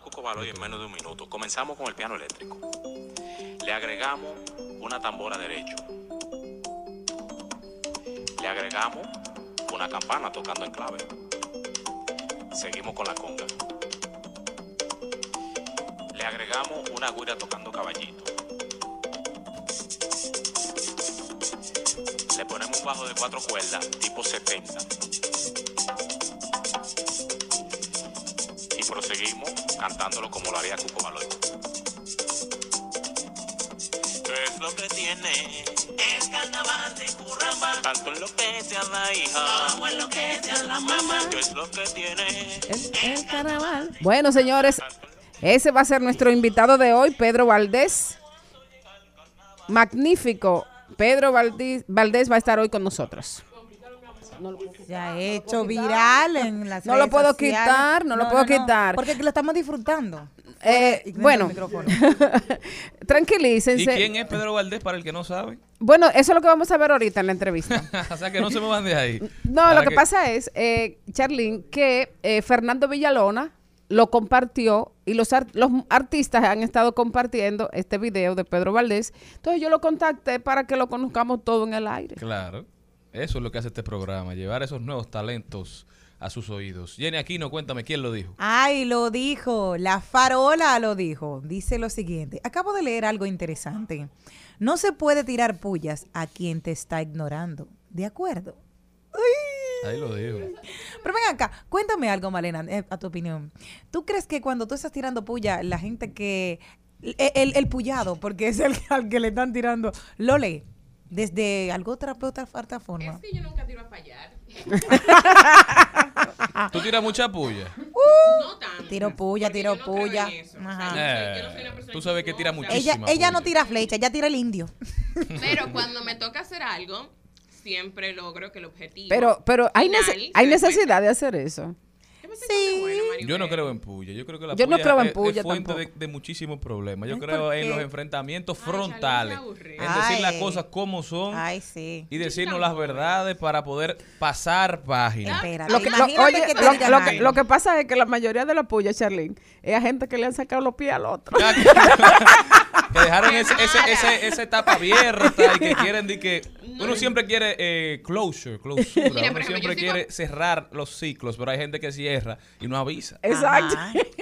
Lo Vamos a sonar como Cuco Baloy en menos de un minuto. Comenzamos con el piano eléctrico. Le agregamos una tambora derecho. Le agregamos una campana tocando en clave. Seguimos con la conga. Le agregamos una guira tocando caballito. Le ponemos un bajo de cuatro cuerdas, tipo 70. y proseguimos cantándolo como lo haría Cuco Baloy. ¿Qué es lo que tiene? El carnaval de Curramba. Tanto en lo que te a la hija. Como en lo que te a la mamá. ¿Qué es lo que tiene? El carnaval. Bueno, señores, ese va a ser nuestro invitado de hoy, Pedro Valdés. Magnífico. Pedro Valdés, Valdés va a estar hoy con nosotros. Se ha hecho viral en las No lo puedo sociales. quitar, no lo puedo quitar. Porque lo estamos disfrutando. Eh, bueno, (laughs) tranquilícense. ¿Y quién es Pedro Valdés para el que no sabe? Bueno, eso es lo que vamos a ver ahorita en la entrevista. (laughs) o sea, que no se muevan de ahí. No, lo que, pasa es, eh, Charlene, que eh, Fernando Villalona lo compartió y los, los artistas han estado compartiendo este video de Pedro Valdés. Entonces yo lo contacté para que lo conozcamos todo en el aire. Claro. Eso es lo que hace este programa, llevar esos nuevos talentos a sus oídos. Jenny Aquino, cuéntame, ¿quién lo dijo? Ay, lo dijo, la farola lo dijo. Dice lo siguiente, acabo de leer algo interesante. No se puede tirar pullas a quien te está ignorando. ¿De acuerdo? Ahí lo dijo. Pero ven acá, cuéntame algo, Malena, eh, a tu opinión. ¿Tú crees que cuando tú estás tirando puya, la gente que... El, el, el pullado, porque es el (laughs) al que le están tirando, lo lee desde algo otra, otra plataforma. Es que yo nunca tiro a fallar. ¿Tú tiras mucha puya? no tanto. Tiro puya, porque tiro yo no puya. eso. O Ajá. sea, yo no soy- yo no soy una Eh, persona tú sabes que tira muchísimo. Ella, ella no tira flecha, ella tira el indio. Pero cuando me toca hacer algo, siempre logro que el objetivo. Pero, pero hay, nece- necesidad de hacer eso. Sí. Yo no creo en puya. Yo creo que la Yo no puya creo en es- puya es fuente de, muchísimos problemas. Yo creo ¿por en los enfrentamientos Ay, Charlie, frontales. En decir las cosas como son Ay, sí. y decirnos las verdades para poder pasar páginas. Espérate, Lo que, lo- imagínate oye, que te lo- digan lo que- algo. lo que pasa es que la mayoría de la puya, Charlene, es a gente que le han sacado los pies al otro. (laughs) que dejaron ese, ese, ese- esa etapa abierta y que (laughs) quieren de que uno siempre quiere eh, closure, (laughs) clausura, Mira, por uno ejemplo, siempre sigo- quiere cerrar los ciclos, pero hay gente que cierra y no avisa. Exacto.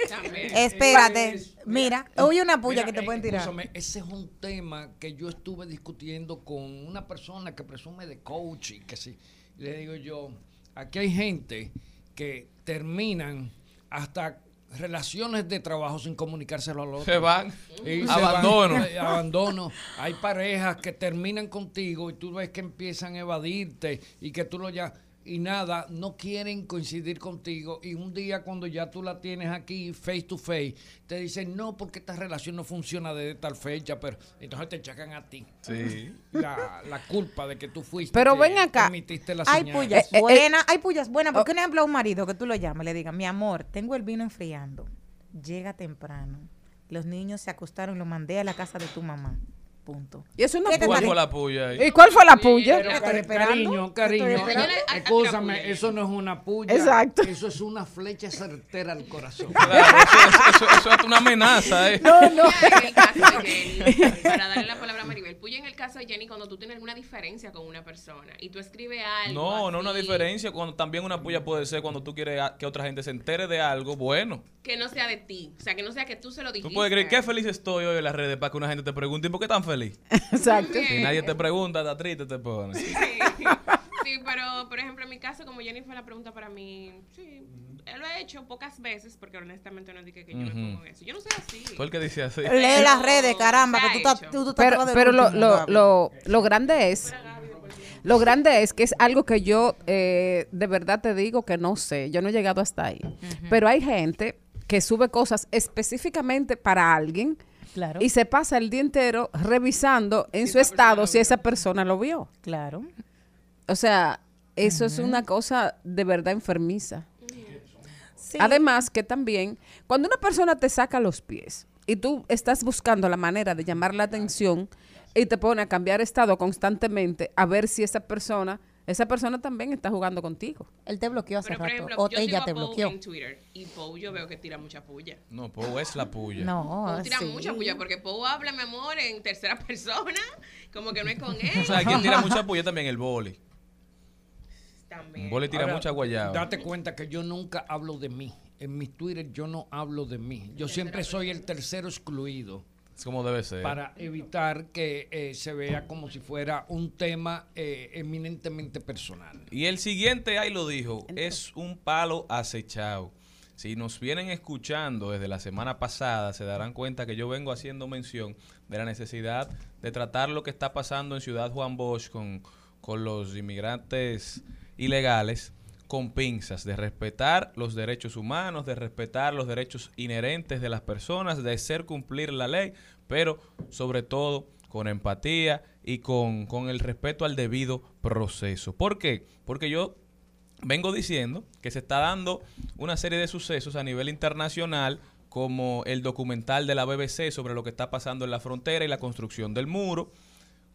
También. Espérate. Mira, oye una puya Mira, que te eh, pueden tirar. escúchame, ese es un tema que yo estuve discutiendo con una persona que presume de coach y que sí. Le digo yo, aquí hay gente que terminan hasta relaciones de trabajo sin comunicárselo al otro. Se van. Y se Abandono. van, eh, abandono. Hay parejas que terminan contigo y tú ves que empiezan a evadirte y que tú lo ya y nada, no quieren coincidir contigo y un día cuando ya tú la tienes aquí face to face, te dicen, "No, porque esta relación no funciona desde tal fecha", pero entonces te echacan a ti. Sí. La, la culpa de que tú fuiste Pero ven acá. emitiste la Hay pullas Eh, eh, buenas, hay pullas buenas. ¿Por qué no habla a un marido que tú lo llames? Le digas, mi amor, tengo el vino enfriando. Llega temprano. Los niños se acostaron, lo mandé a la casa de tu mamá. Punto. Y eso no ¿Qué te ¿Cuál fue la puya ahí? ¿Y cuál fue la puya? Pero, cari- cariño, cariño, escúchame, eso no es una puya. Exacto. Eso es una flecha certera al corazón. Claro, eso, eso- eso- eso es una amenaza, ¿eh? No, no. En el caso de Jenny, para darle la palabra a Maribel, puya en el caso de Jenny cuando tú tienes alguna diferencia con una persona y tú escribes algo. No, no una así, diferencia. Cuando también una puya puede ser cuando tú quieres a- que otra gente se entere de algo bueno. Que no sea de ti. O sea, que no sea que tú se lo dijiste. Tú puedes creer qué feliz estoy hoy en las redes para que una gente te pregunte ¿y por qué tan feliz? (laughs) Exacto. Si nadie te pregunta, está triste, te pone. Sí. Sí, pero por ejemplo, en mi caso, como Jenny fue la pregunta para mí, sí, lo he hecho pocas veces porque honestamente no dije que yo me pongo eso. Yo no soy así. ¿Por el que dice así? Lee las redes, caramba, que tú estás tú, tú estás Pero, pero lo, lo, lo, lo grande es, lo grande es que es algo que yo eh, de verdad te digo que no sé, yo no he llegado hasta ahí. Pero hay gente que sube cosas específicamente para alguien Claro. y se pasa el día entero revisando en su estado si esa persona lo vio. Claro. O sea, eso es una cosa de verdad enfermiza. Sí. Además que también, cuando una persona te saca los pies y tú estás buscando la manera de llamar la atención y te pone a cambiar estado constantemente a ver si esa persona, esa persona también está jugando contigo. Él te bloqueó hace Pero rato. ejemplo, o yo sigo ella a te Pou bloqueó. en Twitter y Pou yo veo que tira mucha puya. No, Pou es la puya. No, Pou tira sí. mucha puya porque Pou habla, mi amor, en tercera (laughs) persona, como que no es con (laughs) él. O sea, quien tira (laughs) mucha puya también el boli. También. El boli tira Ahora, mucha guayaba. Date cuenta que yo nunca hablo de mí. En mi Twitter yo no hablo de mí. Yo siempre soy el tercero excluido Es como debe ser. para evitar que eh, se vea como si fuera un tema eh, eminentemente personal. Y el siguiente, ahí lo dijo, es un palo acechado. Si nos vienen escuchando desde la semana pasada, se darán cuenta que yo vengo haciendo mención de la necesidad de tratar lo que está pasando en Ciudad Juan Bosch con, con los inmigrantes ilegales con pinzas, de respetar los derechos humanos, de respetar los derechos inherentes de las personas, de hacer cumplir la ley, pero sobre todo con empatía y con, con el respeto al debido proceso. ¿Por qué? Porque yo vengo diciendo que se está dando una serie de sucesos a nivel internacional como el documental de la BBC sobre lo que está pasando en la frontera y la construcción del muro,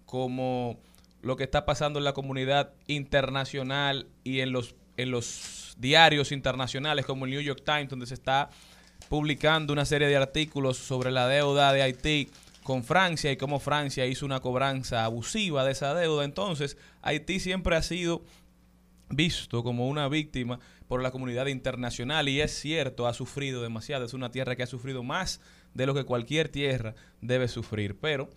como lo que está pasando en la comunidad internacional y en los, en los diarios internacionales como el New York Times, donde se está publicando una serie de artículos sobre la deuda de Haití con Francia y cómo Francia hizo una cobranza abusiva de esa deuda. Entonces, Haití siempre ha sido visto como una víctima por la comunidad internacional y es cierto, ha sufrido demasiado, es una tierra que ha sufrido más de lo que cualquier tierra debe sufrir, pero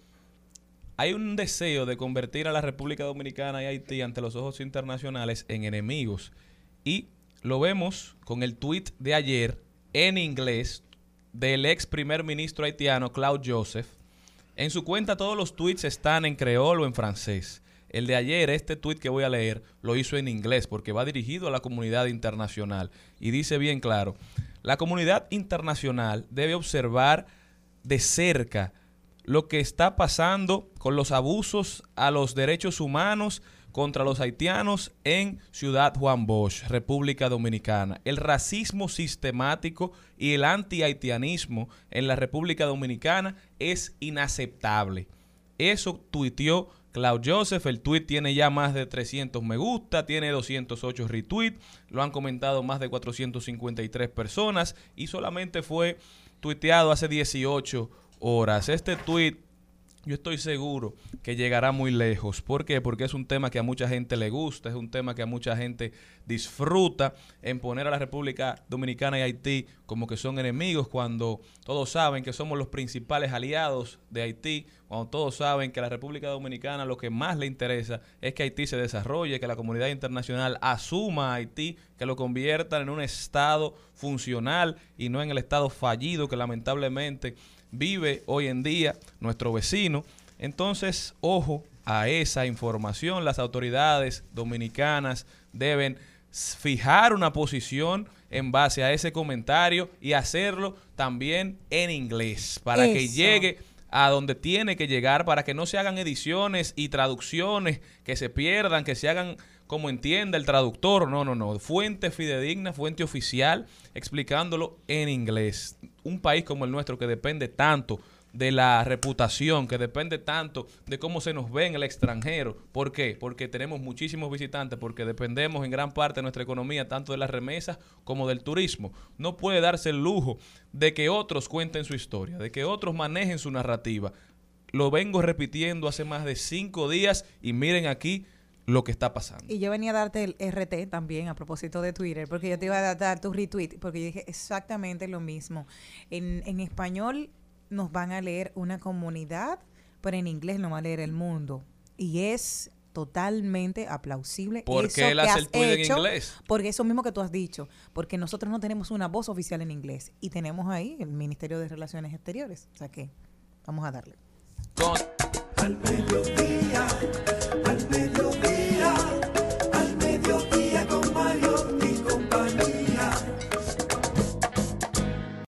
hay un deseo de convertir a la República Dominicana y Haití ante los ojos internacionales en enemigos y lo vemos con el tweet de ayer en inglés del ex primer ministro haitiano Claude Joseph. En su cuenta todos los tweets están en creol o en francés. El de ayer, este tweet que voy a leer, lo hizo en inglés porque va dirigido a la comunidad internacional y dice bien claro, la comunidad internacional debe observar de cerca lo que está pasando con los abusos a los derechos humanos contra los haitianos en Ciudad Juan Bosch, República Dominicana. El racismo sistemático y el anti-haitianismo en la República Dominicana es inaceptable. Eso tuiteó Claude Joseph. El tweet tiene ya más de 300 me gusta, tiene 208 retweets, lo han comentado más de 453 personas y solamente fue tuiteado hace 18 horas. Este tweet yo estoy seguro que llegará muy lejos. ¿Por qué? Porque es un tema que a mucha gente le gusta, es un tema que a mucha gente disfruta en poner a la República Dominicana y Haití como que son enemigos cuando todos saben que somos los principales aliados de Haití, cuando todos saben que a la República Dominicana lo que más le interesa es que Haití se desarrolle, que la comunidad internacional asuma a Haití, que lo conviertan en un estado funcional y no en el estado fallido que lamentablemente vive hoy en día nuestro vecino. Entonces, ojo a esa información. Las autoridades dominicanas deben fijar una posición en base a ese comentario y hacerlo también en inglés para que llegue a donde tiene que llegar para que no se hagan ediciones y traducciones que se pierdan, que se hagan como entienda el traductor. No, no, no. Fuente fidedigna, fuente oficial, explicándolo en inglés. Un país como el nuestro que depende tanto de la reputación, que depende tanto de cómo se nos ve en el extranjero. ¿Por qué? Porque tenemos muchísimos visitantes, porque dependemos en gran parte de nuestra economía tanto de las remesas como del turismo. No puede darse el lujo de que otros cuenten su historia, de que otros manejen su narrativa. Lo vengo repitiendo hace más de cinco días y miren aquí lo que está pasando. Y yo venía a darte el RT también a propósito de Twitter, porque yo te iba a dar tu retweet, porque yo dije exactamente lo mismo. En, en español nos van a leer una comunidad, pero en inglés nos va a leer el mundo. Y es totalmente aplausible. ¿Por eso qué él que hace has el tweet en hecho, inglés? Porque eso mismo que tú has dicho, porque nosotros no tenemos una voz oficial en inglés y tenemos ahí el Ministerio de Relaciones Exteriores. O sea que vamos a darle. Al mediodía,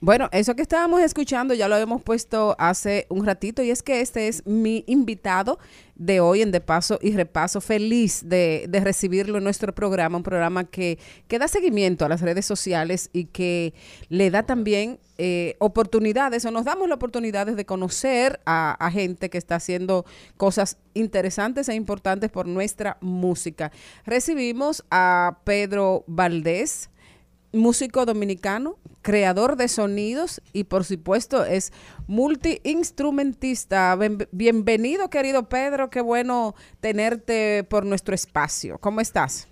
Bueno, eso que estábamos escuchando ya lo habíamos puesto hace un ratito y es que este es mi invitado de hoy en De Paso y Repaso. Feliz de, de recibirlo en nuestro programa, un programa que, que da seguimiento a las redes sociales y que le da también eh, oportunidades o nos damos la oportunidad de conocer a gente que está haciendo cosas interesantes e importantes por nuestra música. Recibimos a Pedro Valdés músico dominicano, creador de sonidos y por supuesto es multiinstrumentista. Bienvenido querido Pedro, qué bueno tenerte por nuestro espacio. ¿Cómo estás?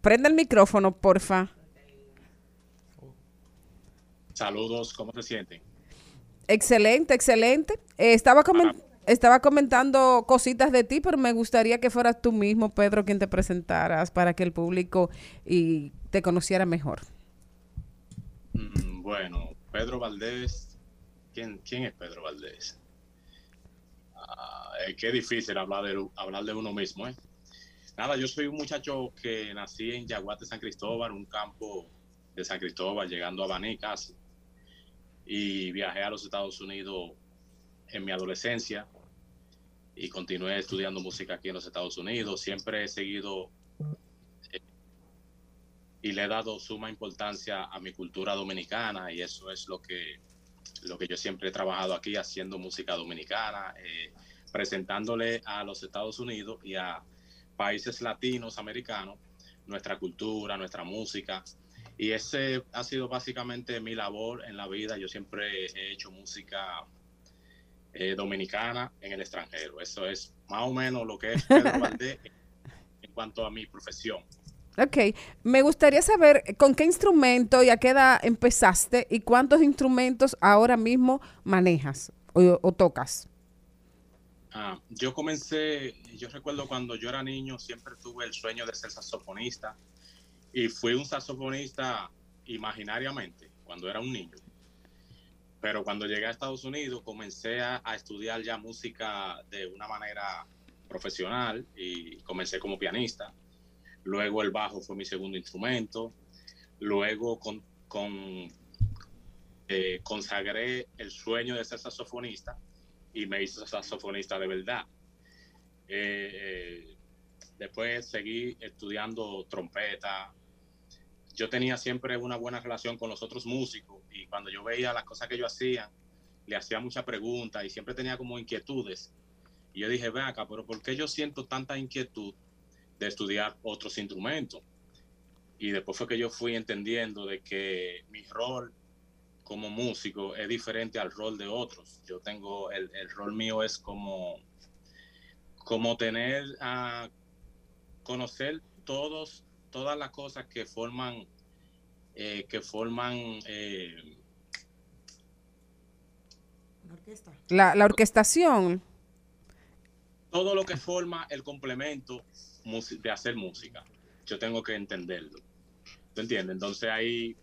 Prende el micrófono, porfa. Saludos, ¿cómo se sienten? Excelente, excelente. Eh, estaba, comen- estaba comentando cositas de ti, pero me gustaría que fueras tú mismo, Pedro, quien te presentaras para que el público y te conociera mejor. Mm, Bueno, Pedro Valdés, ¿quién, es Pedro Valdés? Ah, es que es difícil hablar de, hablar de uno mismo, ¿eh? Nada, yo soy un muchacho que nací en Yaguate, San Cristóbal, un campo de San Cristóbal, llegando a Baní casi. Y viajé a los Estados Unidos en mi adolescencia y continué estudiando música aquí en los Estados Unidos. Siempre he seguido eh, y le he dado suma importancia a mi cultura dominicana y eso es lo que, lo que yo siempre he trabajado aquí haciendo música dominicana, eh, presentándole a los Estados Unidos y a países latinos, americanos, nuestra cultura, nuestra música. Y ese ha sido básicamente mi labor en la vida. Yo siempre he hecho música eh, dominicana en el extranjero. Eso es más o menos lo que es Pedro (laughs) Valdés en cuanto a mi profesión. Ok, me gustaría saber con qué instrumento y a qué edad empezaste y cuántos instrumentos ahora mismo manejas o, o tocas. Ah, yo comencé, yo recuerdo cuando yo era niño, siempre tuve el sueño de ser saxofonista y fui un saxofonista imaginariamente cuando era un niño. Pero cuando llegué a Estados Unidos comencé a, estudiar ya música de una manera profesional y comencé como pianista. Luego el bajo fue mi segundo instrumento. Luego con, eh, consagré el sueño de ser saxofonista y me hizo saxofonista de verdad. Eh, eh, después seguí estudiando trompeta. Yo tenía siempre una buena relación con los otros músicos y cuando yo veía las cosas que ellos hacían, le hacía muchas preguntas y siempre tenía como inquietudes. Y yo dije, ven acá, pero ¿por qué yo siento tanta inquietud de estudiar otros instrumentos? Y después fue que yo fui entendiendo de que mi rol como músico es diferente al rol de otros. Yo tengo, el, el rol mío es como, como tener a conocer todos, todas las cosas que forman, eh, que forman eh, La, la orquestación. todo lo que forma el complemento de hacer música. Yo tengo que entenderlo. ¿Tú entiendes? Entonces ahí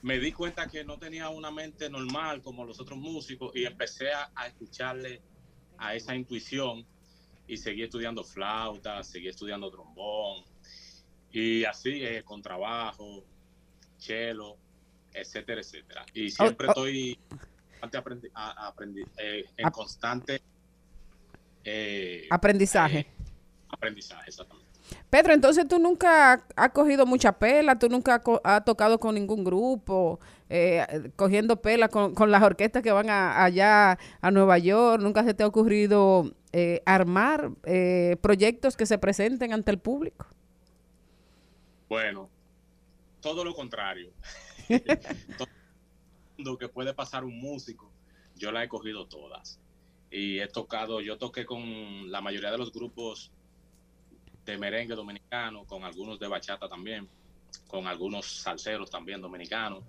me di cuenta que no tenía una mente normal como los otros músicos y empecé a, a escucharle a esa intuición y seguí estudiando flauta, seguí estudiando trombón y así eh, con trabajo, cello, etcétera, etcétera. Y siempre oh. estoy aprendi- a- aprendi- eh, en Ap- constante eh, Aprendizaje. aprendizaje, exactamente. Pedro, entonces tú nunca has- cogido mucha pela, tú nunca has tocado con ningún grupo, eh, eh, cogiendo pela con, con las orquestas que van a- allá a Nueva York, nunca se te ha ocurrido eh, armar eh, proyectos que se presenten ante el público. Bueno, todo lo contrario. (laughs) todo lo que puede pasar un músico, yo la he cogido todas. Y he tocado, yo toqué con la mayoría de los grupos de merengue dominicano, con algunos de bachata también, con algunos salseros también dominicanos.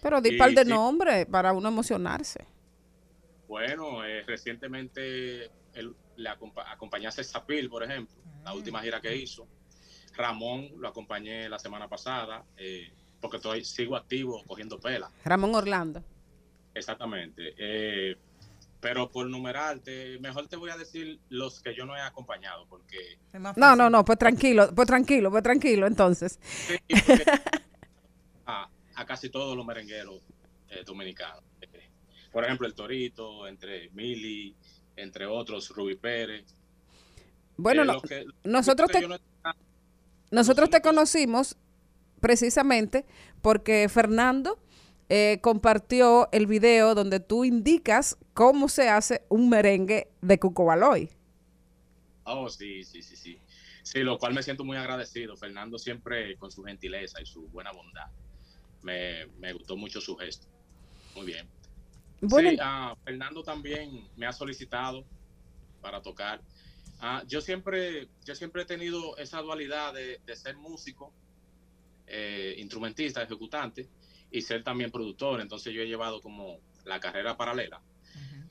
Pero di Y par de sí. nombres para uno emocionarse. Bueno, eh, recientemente le acompa- acompañé a Zapil, por ejemplo, la última gira que hizo. Ramón lo acompañé la semana pasada, eh, porque estoy, sigo activo cogiendo pela. Ramón Orlando. Exactamente. Eh, pero por numerarte, mejor te voy a decir los que yo no he acompañado, porque No, no, no, pues tranquilo, pues tranquilo, pues tranquilo, entonces. sí, porque (laughs) a, a casi todos los merengueros eh, dominicanos. Por ejemplo, el Torito, entre Mili, entre otros, Ruby Pérez. Bueno, Eh, no- los que- nosotros que te, no- nosotros te conocimos precisamente porque Fernando eh, compartió el video donde tú indicas cómo se hace un merengue de Cucobaloy. Oh, sí, sí, sí, sí. Sí, lo cual me siento muy agradecido. Fernando siempre con su gentileza y su buena bondad. Me, me gustó mucho su gesto. Muy bien. Bueno. Sí, ah, Fernando también me ha solicitado para tocar. Ah, yo siempre, yo siempre he tenido esa dualidad de, de ser músico, eh, instrumentista, ejecutante y ser también productor. Entonces yo he llevado como la carrera paralela.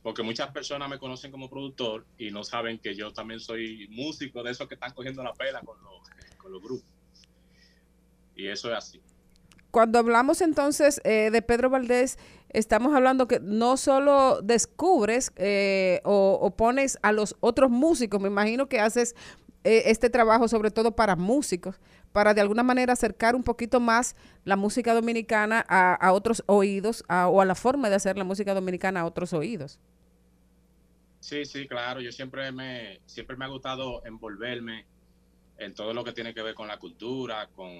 Porque muchas personas me conocen como productor y no saben que yo también soy músico de esos que están cogiendo la pela con los, con los grupos. Y eso es así. Cuando hablamos entonces eh, de Pedro Valdés, estamos hablando que no solo descubres eh, o, pones a los otros músicos, me imagino que haces eh, este trabajo sobre todo para músicos, para de alguna manera acercar un poquito más la música dominicana a, a otros oídos o a la forma de hacer la música dominicana a otros oídos. Sí, sí, claro. Yo siempre me, siempre me ha gustado envolverme en todo lo que tiene que ver con la cultura, con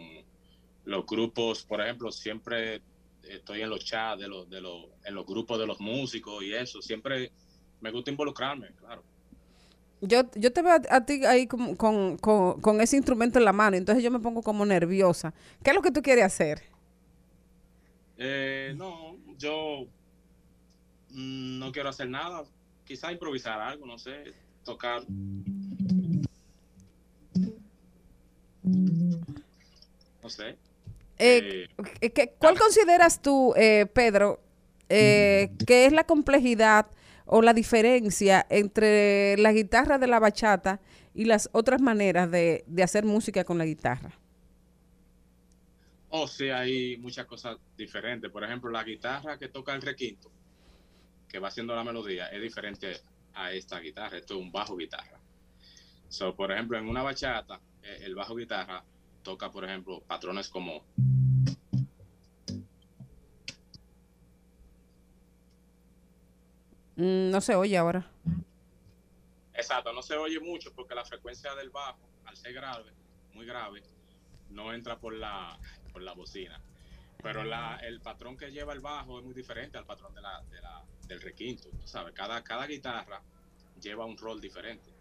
los grupos. Por ejemplo, siempre estoy en los chats de los, de los, en los grupos de los músicos y eso. Siempre me gusta involucrarme, claro. Yo, yo te veo a, a ti ahí con, con- con- con ese instrumento en la mano, entonces yo me pongo como nerviosa. ¿Qué es lo que tú quieres hacer? Eh, no, yo no quiero hacer nada. Quizá improvisar algo, no sé, tocar. No sé. Eh, eh, ¿qué- ¿Cuál consideras tú, eh, Pedro, eh, que es la complejidad o la diferencia entre la guitarra de la bachata y las otras maneras de, de hacer música con la guitarra? Oh, sí, hay muchas cosas diferentes. Por ejemplo, la guitarra que toca el requinto, que va haciendo la melodía, es diferente a esta guitarra. Esto es un bajo guitarra. So, por ejemplo, en una bachata, eh, el bajo guitarra toca, por ejemplo, patrones como Mm, no se oye ahora. Exacto, no se oye mucho porque la frecuencia del bajo, al ser grave, muy grave, no entra por la, por la bocina. Pero la, el patrón que lleva el bajo es muy diferente al patrón de la, de la- del requinto. tú ¿sabes? Cada, cada guitarra lleva un rol diferente.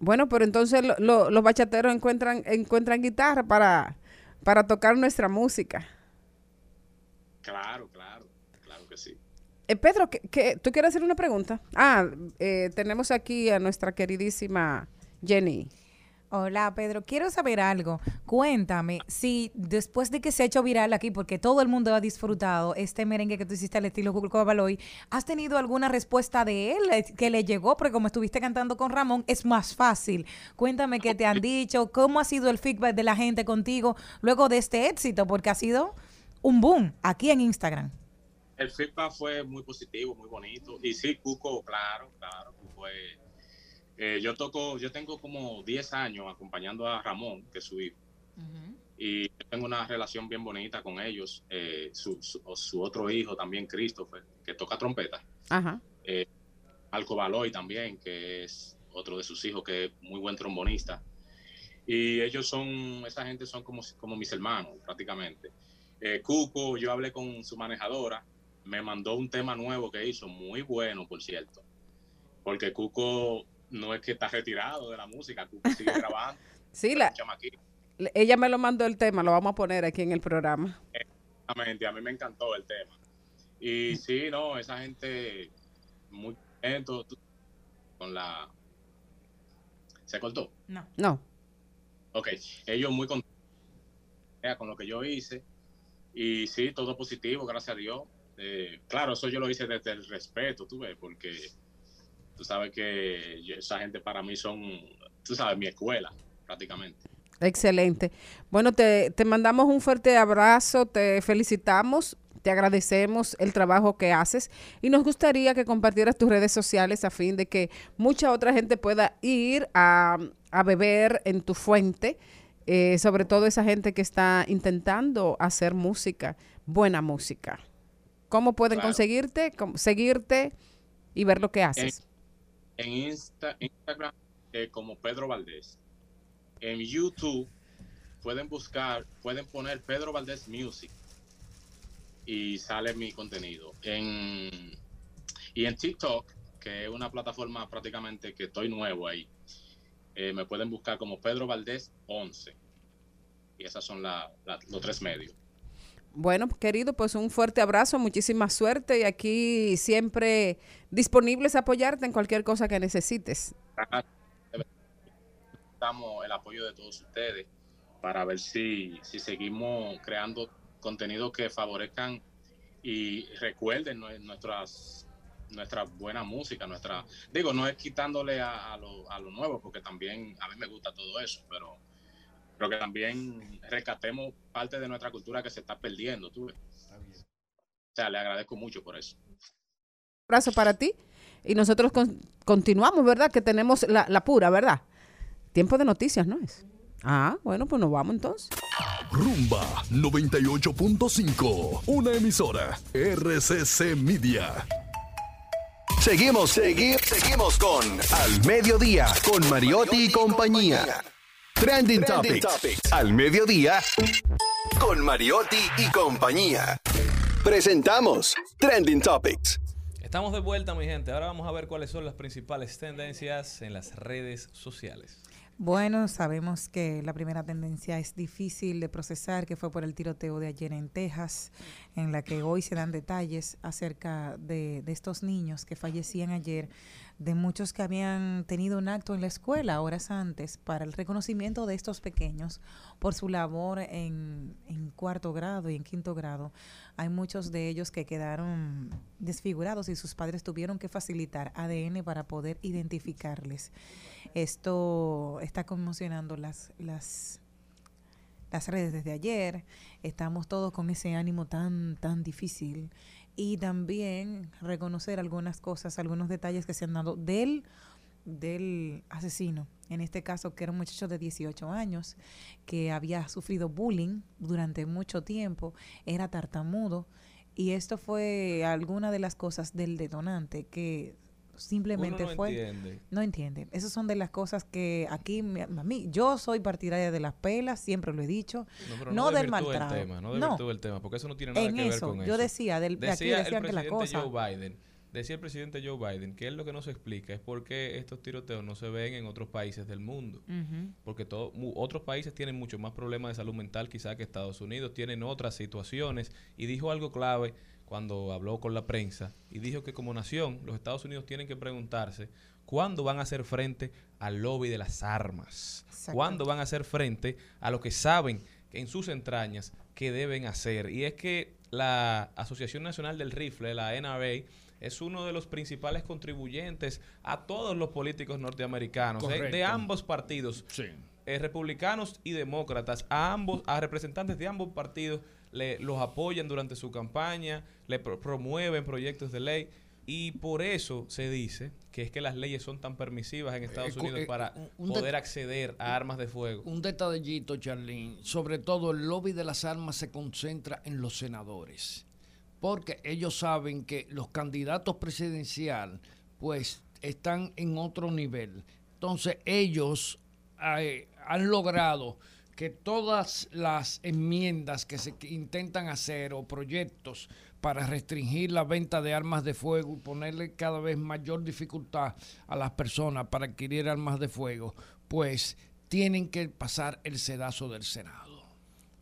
Bueno, pero entonces lo- lo- los bachateros encuentran, encuentran guitarra para, para tocar nuestra música. Claro, claro, claro que sí. Eh, Pedro, ¿qué, qué- tú quieres hacer una pregunta? Ah, eh, tenemos aquí a nuestra queridísima Jenny. Hola Pedro, quiero saber algo. Cuéntame si después de que se ha hecho viral aquí, porque todo el mundo ha disfrutado este merengue que tú hiciste al estilo Cuco Baloy, ¿has tenido alguna respuesta de él eh, que le llegó? Porque como estuviste cantando con Ramón, es más fácil. Cuéntame qué te han dicho, cómo ha sido el feedback de la gente contigo luego de este éxito, porque ha sido un boom aquí en Instagram. El feedback fue muy positivo, muy bonito. Y sí, Cuco, claro, claro, Cuco es- eh, yo toco, yo tengo como 10 años acompañando a Ramón, que es su hijo. Y yo tengo una relación bien bonita con ellos. Eh, su, su- su otro hijo también, Christopher, que toca trompeta. Ajá. Eh, Alco Baloy también, que es otro de sus hijos, que es muy buen trombonista. Y ellos son, esa gente son como, como mis hermanos, prácticamente. Eh, Cuco, yo hablé con su manejadora, me mandó un tema nuevo que hizo, muy bueno, por cierto. Porque Cuco no es que está retirado de la música, Cuco sigue grabando. (laughs) Sí, la, ella me lo mandó el tema, lo vamos a poner aquí en el programa. Exactamente, a mí me encantó el tema. Y sí, no, esa gente muy contento tú- con la... ¿Se cortó? No. No. Ok, ellos muy contentos con lo que yo hice. Y sí, todo positivo, gracias a Dios. Eh, claro, eso yo lo hice desde el respeto, tú ves, porque tú sabes que yo- esa gente para mí son, tú sabes, mi escuela, prácticamente. Excelente. Bueno, te, te mandamos un fuerte abrazo, te felicitamos, te agradecemos el trabajo que haces y nos gustaría que compartieras tus redes sociales a fin de que mucha otra gente pueda ir a, a beber en tu fuente, eh, sobre todo esa gente que está intentando hacer música, buena música. ¿Cómo pueden Claro. conseguirte, seguirte y ver lo que haces? En Insta, Instagram, eh, como Pedro Valdés. En YouTube pueden buscar, pueden poner Pedro Valdés Music y sale mi contenido. En, y en TikTok, que es una plataforma prácticamente que estoy nuevo ahí, eh, me pueden buscar como Pedro Valdés 11. Y esas son los tres medios. Bueno, querido, pues un fuerte abrazo, muchísima suerte y aquí siempre disponibles a apoyarte en cualquier cosa que necesites. Necesitamos el apoyo de todos ustedes para ver si, si seguimos creando contenido que favorezcan y recuerden nue- nuestras nuestra buena música, nuestra digo, no es quitándole a, a lo, a lo nuevo, porque también a mí me gusta todo eso, pero pero que también rescatemos parte de nuestra cultura que se está perdiendo, tú ves. O sea, le agradezco mucho por eso. abrazo para ti y nosotros con- continuamos, ¿verdad? Que tenemos la, la pura, ¿verdad? Tiempo de noticias, ¿no es? Ah, bueno, pues nos vamos entonces. Rumba 98.5, una emisora RCC Media. Seguimos, segui- seguimos con Al Mediodía, con Mariotti y compañía. Trending, Topics. Al Mediodía, con Mariotti y compañía. Presentamos Trending Topics. Estamos de vuelta, mi gente. Ahora vamos a ver cuáles son las principales tendencias en las redes sociales. Bueno, sabemos que la primera tendencia es difícil de procesar, que fue por el tiroteo de ayer en Texas, en la que hoy se dan detalles acerca de, de estos niños que fallecían ayer, de muchos que habían tenido un acto en la escuela horas antes para el reconocimiento de estos pequeños por su labor en, en cuarto grado y en quinto grado. Hay muchos de ellos que quedaron desfigurados y sus padres tuvieron que facilitar ADN para poder identificarles. Esto está conmocionando las, las, las redes desde ayer. Estamos todos con ese ánimo tan, tan difícil. Y también reconocer algunas cosas, algunos detalles que se han dado del, del asesino. En este caso, que era un muchacho de 18 años, que había sufrido bullying durante mucho tiempo, era tartamudo Y esto fue alguna de las cosas del detonante que simplemente Uno no fue entiende. no entiende. Esas son de las cosas que aquí me- a mí yo soy partidaria de las pelas, siempre lo he dicho, No, pero no, no, del maltrato. el tema, no desvirtúe el tema, porque eso no tiene nada En que ver eso, con yo eso. decía, del- de aquí Decía decían el que la presidente cosa- Joe Biden, decía el presidente Joe Biden que él lo que no se explica es por qué estos tiroteos no se ven en otros países del mundo. Porque todo, otros países tienen mucho más problemas de salud mental quizá que Estados Unidos, tienen otras situaciones y dijo algo clave cuando habló con la prensa y dijo que como nación los Estados Unidos tienen que preguntarse cuándo van a hacer frente al lobby de las armas, cuándo van a hacer frente a lo que saben que en sus entrañas que deben hacer. Y es que la Asociación Nacional del Rifle, la NRA, es uno de los principales contribuyentes a todos los políticos norteamericanos, ¿eh? de ambos partidos, Sí. eh, republicanos y demócratas, a ambos, a representantes de ambos partidos le, los apoyan durante su campaña, le pro- promueven proyectos de ley y por eso se dice que es que las leyes son tan permisivas en Estados co- Unidos eh, para poder acceder a armas de fuego. Un detallito, Charlene. Sobre todo, el lobby de las armas se concentra en los senadores. Porque ellos saben que los candidatos presidencial, pues, están en otro nivel. Entonces, ellos eh, han logrado que todas las enmiendas que se intentan hacer o proyectos para restringir la venta de armas de fuego y ponerle cada vez mayor dificultad a las personas para adquirir armas de fuego, pues tienen que pasar el sedazo del Senado.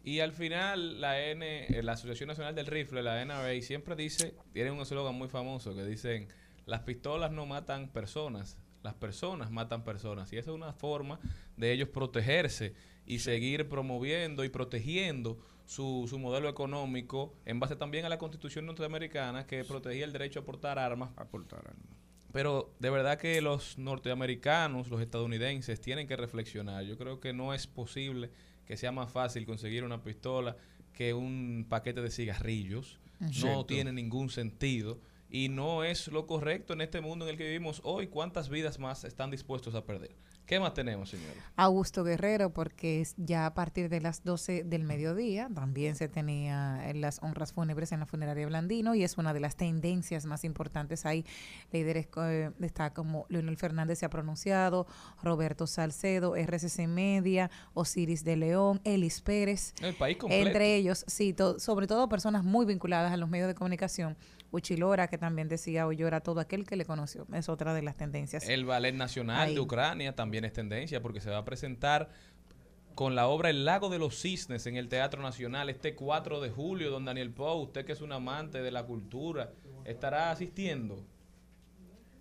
Y al final, la N, eh, la Asociación Nacional del Rifle, la NRA, siempre dice, tiene un eslogan muy famoso que dicen, las pistolas no matan personas, las personas matan personas. Y esa es una forma de ellos protegerse y seguir promoviendo y protegiendo su, su modelo económico en base también a la Constitución norteamericana que protegía el derecho a portar armas. Pero de verdad que los norteamericanos, los estadounidenses, tienen que reflexionar. Yo creo que no es posible que sea más fácil conseguir una pistola que un paquete de cigarrillos. No tiene ningún sentido y no es lo correcto en este mundo en el que vivimos hoy. ¿Cuántas vidas más están dispuestos a perder? ¿Qué más tenemos, señora? Augusto Guerrero, porque ya a partir de las 12 del mediodía también se tenía en las honras fúnebres en la funeraria Blandino y es una de las tendencias más importantes. Hay líderes, eh, está como Leonel Fernández se ha pronunciado, Roberto Salcedo, RCC Media, Osiris de León, Elis Pérez. El país completo. Entre ellos, sí, to- sobre todo personas muy vinculadas a los medios de comunicación. Uchilora, que también decía hoy llora todo aquel que le conoció. Es otra de las tendencias. El Ballet Nacional Ahí. de Ucrania también es tendencia porque se va a presentar con la obra El Lago de los Cisnes en el Teatro Nacional este 4 de julio. Don Daniel Poe, usted que es un amante de la cultura, estará asistiendo.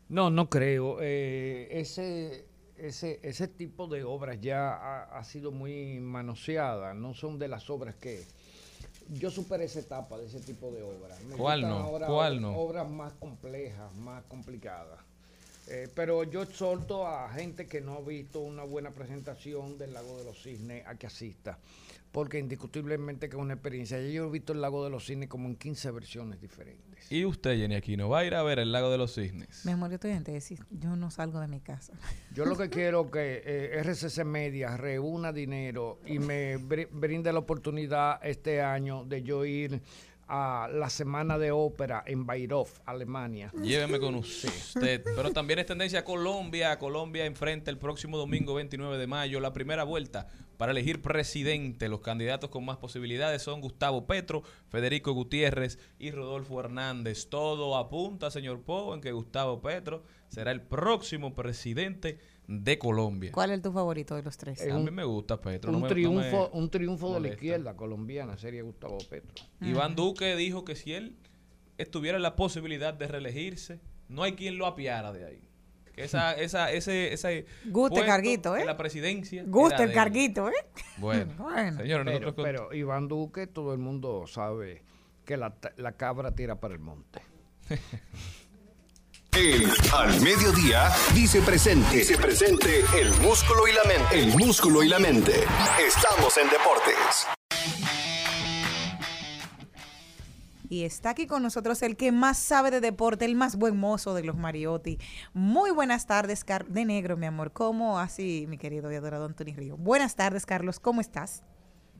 No, no creo. Eh, ese, ese, ese tipo de obras ya ha, ha sido muy manoseada. No son de las obras que... Yo superé esa etapa de ese tipo de obras. Me ¿Cuál no? ahora ¿Cuál obras- no? Obras más complejas, más complicadas. Eh, pero yo exhorto a gente que no ha visto una buena presentación del Lago de los Cisnes a que asista, porque indiscutiblemente que es una experiencia. Ya Yo he visto el Lago de los Cisnes como en 15 versiones diferentes. ¿Y usted, Jenny Aquino, va a ir a ver El Lago de los Cisnes? Mi amor, yo estoy en tesis. Yo no salgo de mi casa. Yo lo que (laughs) quiero que eh, RCC Media reúna dinero y me bri- brinde la oportunidad este año de yo ir a la semana de ópera en Bayreuth, Alemania. Lléveme con usted. Pero también es tendencia a Colombia. Colombia enfrenta el próximo domingo 29 de mayo la primera vuelta para elegir presidente. Los candidatos con más posibilidades son Gustavo Petro, Federico Gutiérrez y Rodolfo Hernández. Todo apunta, señor Poe, en que Gustavo Petro será el próximo presidente de Colombia. ¿Cuál es tu favorito de los tres? Es A mí me gusta Petro. no Un no triunfo, me un triunfo de la izquierda colombiana sería Gustavo Petro. Iván Duque dijo que si él estuviera en la posibilidad de reelegirse, no hay quien lo apiara de ahí. Que esa, (laughs) esa, ese, ese Guste puesto carguito, ¿eh? de la presidencia. Gusta era el carguito, ¿eh? (laughs) Bueno, Bueno. señores, Pero, nosotros pero Iván Duque, todo el mundo sabe que la, la cabra tira para el monte. (laughs) El Al Mediodía dice presente. Dice presente el músculo y la mente. El músculo y la mente. Estamos en deportes. Y está aquí con nosotros el que más sabe de deporte, el más buen mozo de los Mariotti. Muy buenas tardes, Car de negro, mi amor. ¿Cómo así, mi querido y adorado Anthony Río? Buenas tardes, Carlos. ¿Cómo estás?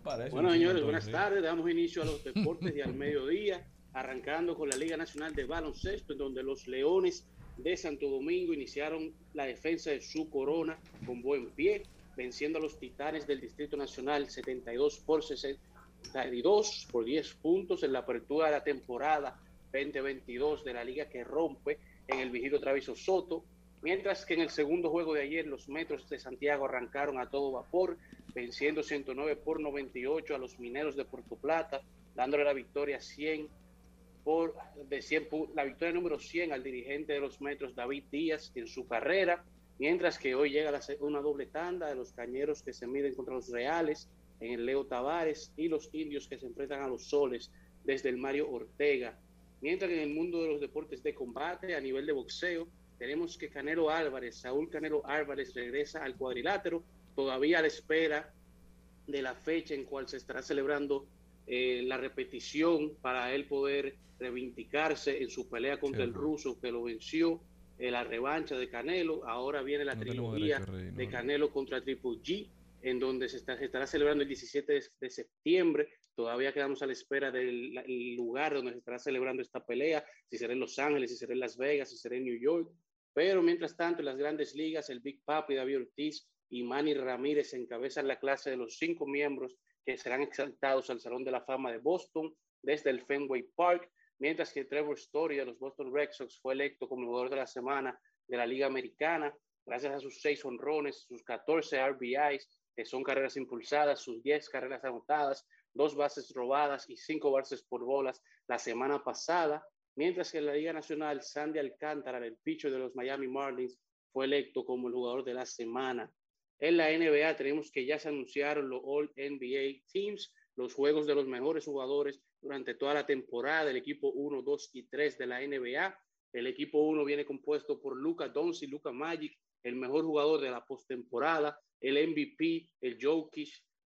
Parece Bueno, señores, buenas tardes. Damos inicio a los deportes y al mediodía. Arrancando con la Liga Nacional de Baloncesto, en donde los Leones de Santo Domingo iniciaron la defensa de su corona con buen pie, venciendo a los Titanes del Distrito Nacional 72 por 62 por 10 puntos en la apertura de la temporada 2022 de la liga que rompe en el Vigilo Traviso Soto, mientras que en el segundo juego de ayer los Metros de Santiago arrancaron a todo vapor, venciendo 109 por 98 a los Mineros de Puerto Plata, dándole la victoria 100 por de 100, la victoria número 100 al dirigente de los Metros David Díaz en su carrera, mientras que hoy llega una doble tanda de los cañeros que se miden contra los Reales en el Leo Tavares y los indios que se enfrentan a los Soles desde el Mario Ortega. Mientras que en el mundo de los deportes de combate a nivel de boxeo, tenemos que Canelo Álvarez, Saúl Canelo Álvarez regresa al cuadrilátero, todavía a la espera de la fecha en cual se estará celebrando eh, la repetición para él poder reivindicarse en su pelea contra el ruso que lo venció, en la revancha de Canelo. Ahora viene la trilogía de Canelo contra Triple G, en donde se, está, se estará celebrando el 17 de, de, septiembre. Todavía quedamos a la espera del lugar donde se estará celebrando esta pelea, si será en Los Ángeles, si será en Las Vegas, si será en New York. Pero mientras tanto, en las grandes ligas, el Big Papi, David Ortiz y Manny Ramírez encabezan la clase de los cinco miembros que serán exaltados al Salón de la Fama de Boston desde el Fenway Park, mientras que Trevor Story de los Boston Red Sox fue electo como jugador de la semana de la Liga Americana, gracias a sus seis honrones, sus 14 RBIs, que son carreras impulsadas, sus 10 carreras anotadas, dos bases robadas y cinco bases por bolas la semana pasada, mientras que en la Liga Nacional, Sandy Alcántara, el pitcher de los Miami Marlins, fue electo como el jugador de la semana. En la NBA tenemos que ya se anunciaron los All NBA Teams, los juegos de los mejores jugadores durante toda la temporada, el equipo 1, 2 y 3 de la NBA. El equipo 1 viene compuesto por Luca Doncic, Luca Magic, el mejor jugador de la postemporada, el MVP, el Jokic,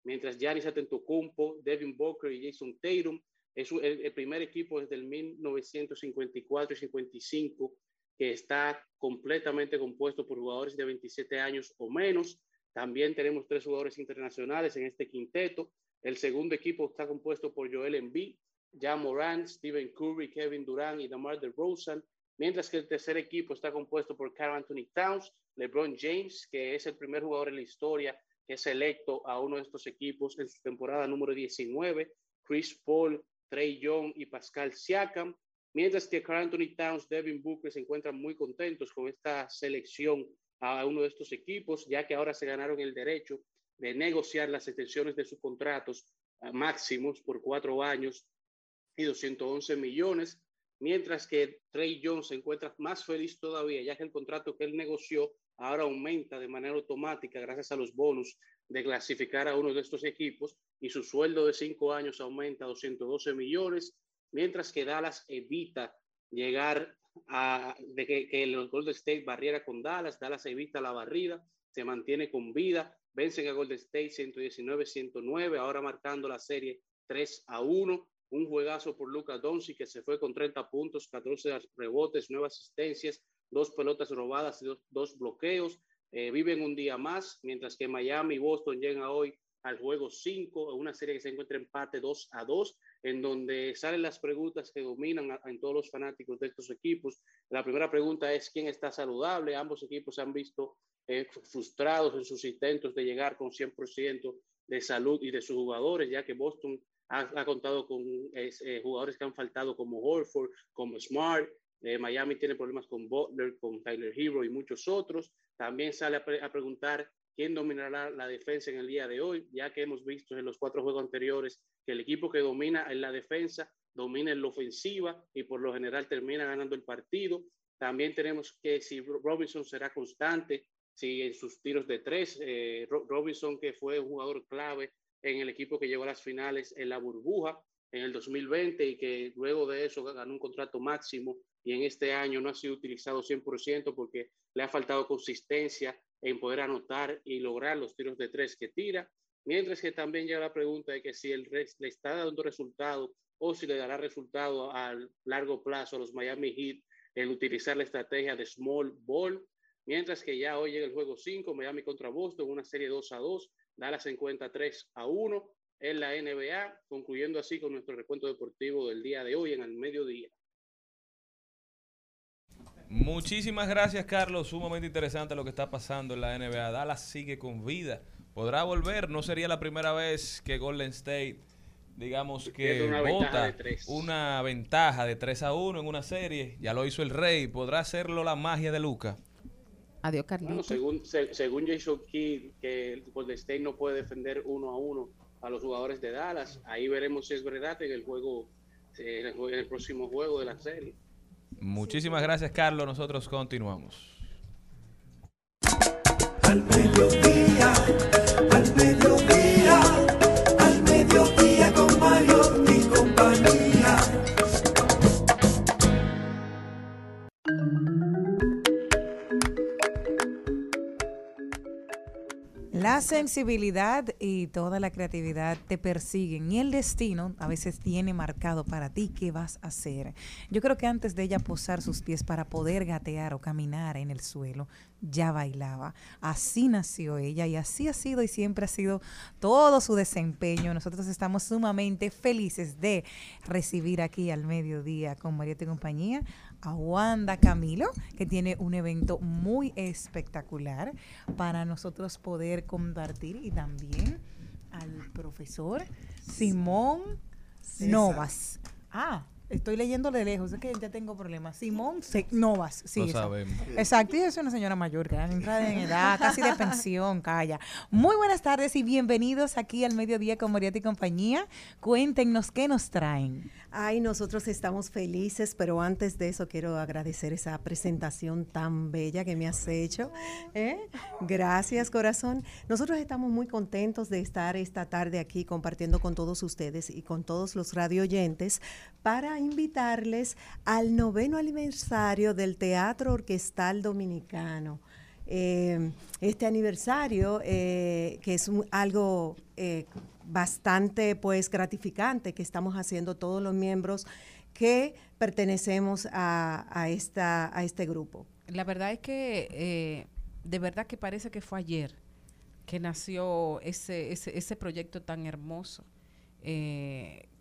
mientras Giannis Antetokounmpo, Devin Booker y Jason Tatum. Es el, el primer equipo desde el 1954 y 55 que está completamente compuesto por jugadores de 27 años o menos. También tenemos tres jugadores internacionales en este quinteto. El segundo equipo está compuesto por Joel Embiid, Jan Moran, Stephen Curry, Kevin Durant y DeMar DeRozan, mientras que el tercer equipo está compuesto por Carl Anthony Towns, LeBron James, que es el primer jugador en la historia que es electo a uno de estos equipos en su temporada número 19, Chris Paul, Trey Young y Pascal Siakam, mientras que Carl Anthony Towns, Devin Booker se encuentran muy contentos con esta selección a uno de estos equipos, ya que ahora se ganaron el derecho de negociar las extensiones de sus contratos máximos por cuatro años y 211 millones, mientras que Trey Jones se encuentra más feliz todavía, ya que el contrato que él negoció ahora aumenta de manera automática gracias a los bonus de clasificar a uno de estos equipos y su sueldo de cinco años aumenta a 212 millones, mientras que Dallas evita llegar de que, que el Golden State barriera con Dallas, Dallas evita la barrida, se mantiene con vida, vencen a Golden State 119-109, ahora marcando la serie 3 a 1, un juegazo por Luca Doncic que se fue con 30 puntos, 14 rebotes, 9 asistencias, dos pelotas robadas y dos, dos bloqueos, eh, viven un día más, mientras que Miami y Boston llegan hoy al juego 5, una serie que se encuentra empate 2 a 2, en donde salen las preguntas que dominan en todos los fanáticos de estos equipos. La primera pregunta es quién está saludable. Ambos equipos se han visto eh, frustrados en sus intentos de llegar con 100% de salud y de sus jugadores, ya que Boston ha, contado con eh, jugadores que han faltado como Horford, como Smart. Eh, Miami tiene problemas con Butler, con Tyler Hero y muchos otros. También sale a, a preguntar quién dominará la defensa en el día de hoy, ya que hemos visto en los cuatro juegos anteriores que el equipo que domina en la defensa domina en la ofensiva y por lo general termina ganando el partido. También tenemos que si Robinson será constante, si en sus tiros de tres, eh, Robinson que fue un jugador clave en el equipo que llegó a las finales en la burbuja en el 2020 y que luego de eso ganó un contrato máximo y en este año no ha sido utilizado 100% porque le ha faltado consistencia en poder anotar y lograr los tiros de tres que tira. Mientras que también llega la pregunta de que si el le está dando resultado o si le dará resultado a largo plazo a los Miami Heat el utilizar la estrategia de small ball. Mientras que ya hoy llega el juego 5, Miami contra Boston, una serie 2 a 2. Dallas se encuentra 3 a 1. en la NBA, concluyendo así con nuestro recuento deportivo del día de hoy en el mediodía. Muchísimas gracias, Carlos. Sumamente interesante lo que está pasando en la NBA. Dallas sigue con vida. Podrá volver. No sería la primera vez que Golden State, digamos que una ventaja bota de tres. una ventaja de 3 a 1 en una serie. Ya lo hizo el Rey. ¿Podrá hacerlo la magia de Luca? Adiós, Bueno, Carlito. según, se- según Jason Kidd, que el Golden State no puede defender uno a uno a los jugadores de Dallas, ahí veremos si es verdad en el juego, eh, en el, jue- en el próximo juego de la serie. Muchísimas gracias, Carlos. Nosotros continuamos. Al mediodía, al mediodía, al mediodía con Mario compañía. La sensibilidad y toda la creatividad te persiguen y el destino a veces tiene marcado para ti qué vas a hacer. Yo creo que antes de ella posar sus pies para poder gatear o caminar en el suelo, ya bailaba. Así nació ella y así ha sido y siempre ha sido todo su desempeño. Nosotros estamos sumamente felices de recibir aquí al mediodía con Marieta y compañía a Wanda Camilo, que tiene un evento muy espectacular para nosotros poder compartir y también al profesor Simón. Novas. Ah, estoy leyendo de lejos, es que ya tengo problemas. Simón Se- Novas, sí. Lo sabemos. Exacto, y es una señora mayor que entra en edad, casi de pensión, calla. Muy buenas tardes y bienvenidos aquí al mediodía con Marieta y compañía. Cuéntenos qué nos traen. Ay, nosotros estamos felices, pero antes de eso quiero agradecer esa presentación tan bella que me has hecho. ¿eh? Gracias, corazón. Nosotros estamos muy contentos de estar esta tarde aquí compartiendo con todos ustedes y con todos los radio oyentes invitarles al noveno aniversario del Teatro Orquestal Dominicano. Eh, este aniversario, eh, que es un- algo eh, bastante pues gratificante que estamos haciendo todos los miembros que pertenecemos a, a esta, a este grupo. La verdad es que de verdad que parece que fue ayer que nació ese, ese, ese proyecto tan hermoso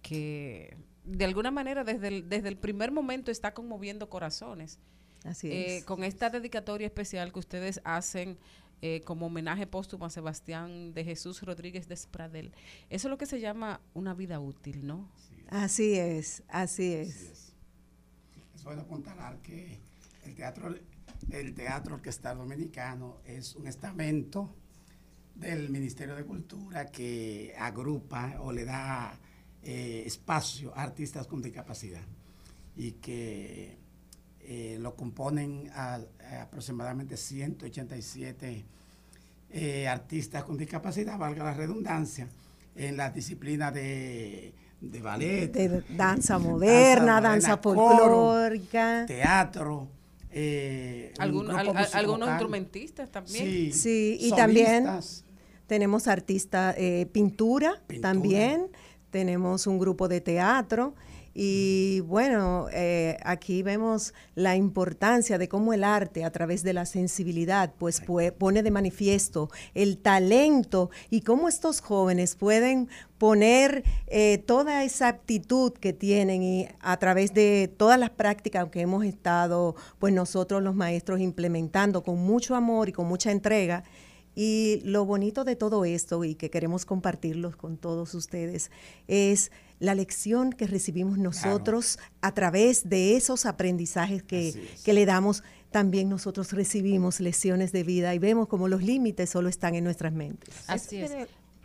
que de alguna manera desde el, desde el primer momento está conmoviendo corazones. Así Eh, es. con esta dedicatoria especial que ustedes hacen eh, como homenaje póstumo a Sebastián de Jesús Rodríguez de Spradel. Eso es lo que se llama una vida útil, ¿no? Así es, así es. Es bueno apuntalar que el teatro, el teatro orquestal dominicano es un estamento del Ministerio de Cultura que agrupa o le da eh, espacio a artistas con discapacidad y que eh, lo componen a- a aproximadamente 187 eh, artistas con discapacidad, valga la redundancia, en la disciplina de, de ballet, De danza moderna, danza folclórica. teatro, eh, al- al- algunos instrumentistas también. Sí, Sí, y solistas. también tenemos artista eh, pintura, también, tenemos un grupo de teatro y bueno, eh, aquí vemos la importancia de cómo el arte a través de la sensibilidad pues pue- pone de manifiesto el talento y cómo estos jóvenes pueden poner eh, toda esa aptitud que tienen y a través de todas las prácticas que hemos estado pues nosotros los maestros implementando con mucho amor y con mucha entrega y lo bonito de todo esto y que queremos compartirlo con todos ustedes es la lección que recibimos nosotros a través de esos aprendizajes que, que le damos. También nosotros recibimos lecciones de vida y vemos como los límites solo están en nuestras mentes. Así es.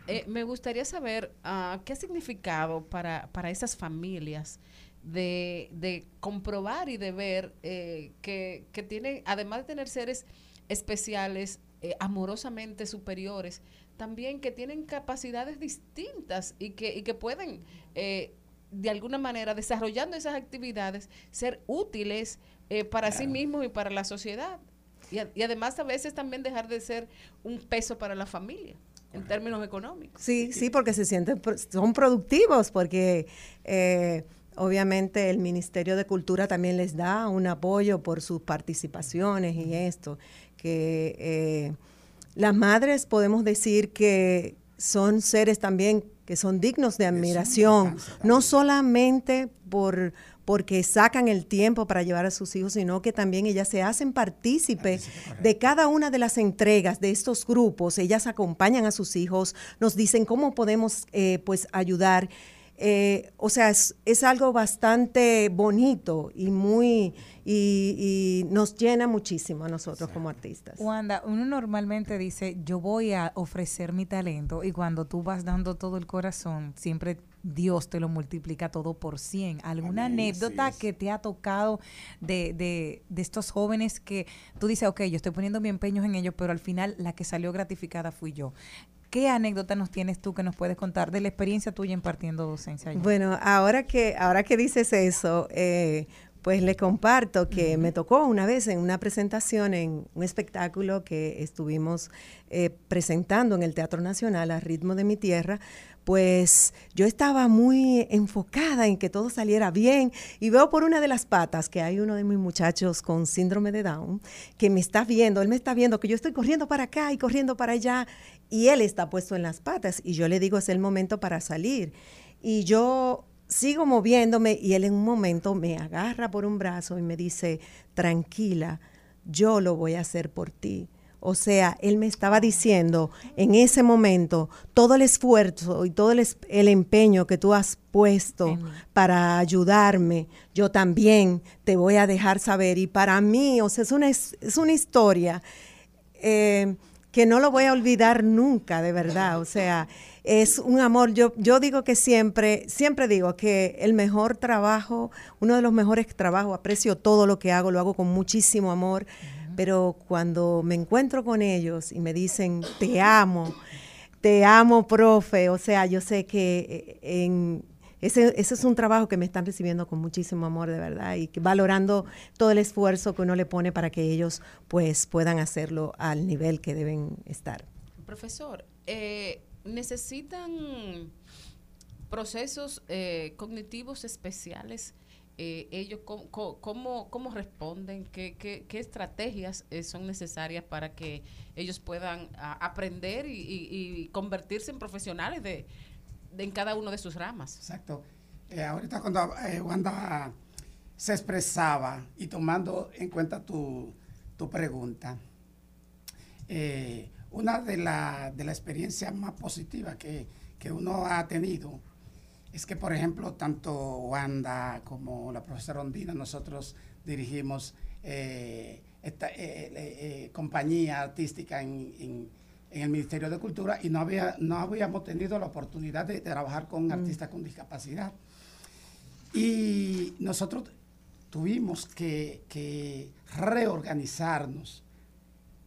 Eh, me gustaría saber ah, qué ha significado para, para esas familias de, de comprobar y de ver eh, que, que tienen, además de tener seres especiales, eh, amorosamente superiores, también que tienen capacidades distintas y que, y que pueden, eh, de alguna manera, desarrollando esas actividades, ser útiles eh, para sí mismos y para la sociedad. Y, a- y además a veces también dejar de ser un peso para la familia en términos económicos. Sí, sí, porque se sienten, son productivos, porque eh, obviamente el Ministerio de Cultura también les da un apoyo por sus participaciones y esto, que eh, las madres podemos decir que son seres también que son dignos de admiración, no solamente por porque sacan el tiempo para llevar a sus hijos, sino que también ellas se hacen partícipe de cada una de las entregas de estos grupos. Ellas acompañan a sus hijos, nos dicen cómo podemos eh, pues ayudar. Eh, o sea, es, es, algo bastante bonito y muy y, nos llena muchísimo a nosotros como artistas. Wanda, uno normalmente dice, yo voy a ofrecer mi talento y cuando tú vas dando todo el corazón, siempre Dios te lo multiplica todo por 100. ¿Alguna anécdota que te ha tocado de, de, de, estos jóvenes que tú dices, ok, yo estoy poniendo mi empeño en ellos, pero al final la que salió gratificada fui yo? ¿Qué anécdota nos tienes tú que nos puedes contar de la experiencia tuya impartiendo docencia? Bueno, ahora que, ahora que dices eso, eh, pues le comparto que me tocó una vez en una presentación en un espectáculo que estuvimos eh, presentando en el Teatro Nacional a ritmo de mi tierra, pues yo estaba muy enfocada en que todo saliera bien y veo por una de las patas que hay uno de mis muchachos con síndrome de Down que me está viendo, él me está viendo que yo estoy corriendo para acá y corriendo para allá y él está puesto en las patas y yo le digo es el momento para salir y yo sigo moviéndome y él en un momento me agarra por un brazo y me dice, tranquila, yo lo voy a hacer por ti. O sea, él me estaba diciendo en ese momento todo el esfuerzo y todo el, el empeño que tú has puesto para ayudarme, yo también te voy a dejar saber. Y para mí, o sea, es una, es una historia eh, que no lo voy a olvidar nunca, de verdad. O sea, es un amor. Yo, yo digo que siempre, siempre digo que el mejor trabajo, uno de los mejores trabajos, aprecio todo lo que hago, lo hago con muchísimo amor, pero cuando me encuentro con ellos y me dicen, te amo, te amo, profe, o sea, yo sé que eh, en, ese, ese, es un trabajo que me están recibiendo con muchísimo amor, de verdad, y valorando todo el esfuerzo que uno le pone para que ellos pues puedan hacerlo al nivel que deben estar. Profesor, eh, necesitan procesos eh, cognitivos especiales. Eh, ellos cómo, cómo, responden, ¿Qué, qué, qué estrategias eh, son necesarias para que ellos puedan aprender y, convertirse en profesionales de, en cada uno de sus ramas. Exacto. ahorita cuando Wanda se expresaba y tomando en cuenta tu, tu pregunta, una de las de la experiencias más positivas que, uno ha tenido es que, por ejemplo, tanto Wanda como la profesora Ondina, nosotros dirigimos eh, esta eh, eh, compañía artística en, el Ministerio de Cultura y no, había, no habíamos tenido la oportunidad de, trabajar con mm. artistas con discapacidad. Y nosotros tuvimos que reorganizarnos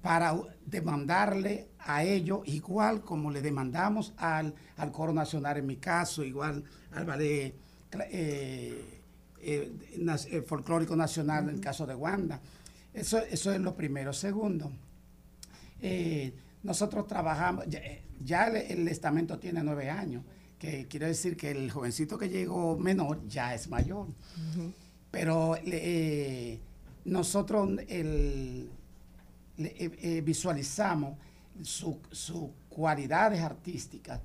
para demandarle a ellos igual como le demandamos al, al coro nacional en mi caso, igual al ballet eh, eh, eh, folclórico nacional en el caso de Wanda. Eso, eso es lo primero. Segundo, nosotros trabajamos, ya, el, estamento tiene nueve años, que quiere decir que el jovencito que llegó menor ya es mayor. Pero nosotros, el, eh, eh, visualizamos sus su cualidades artísticas,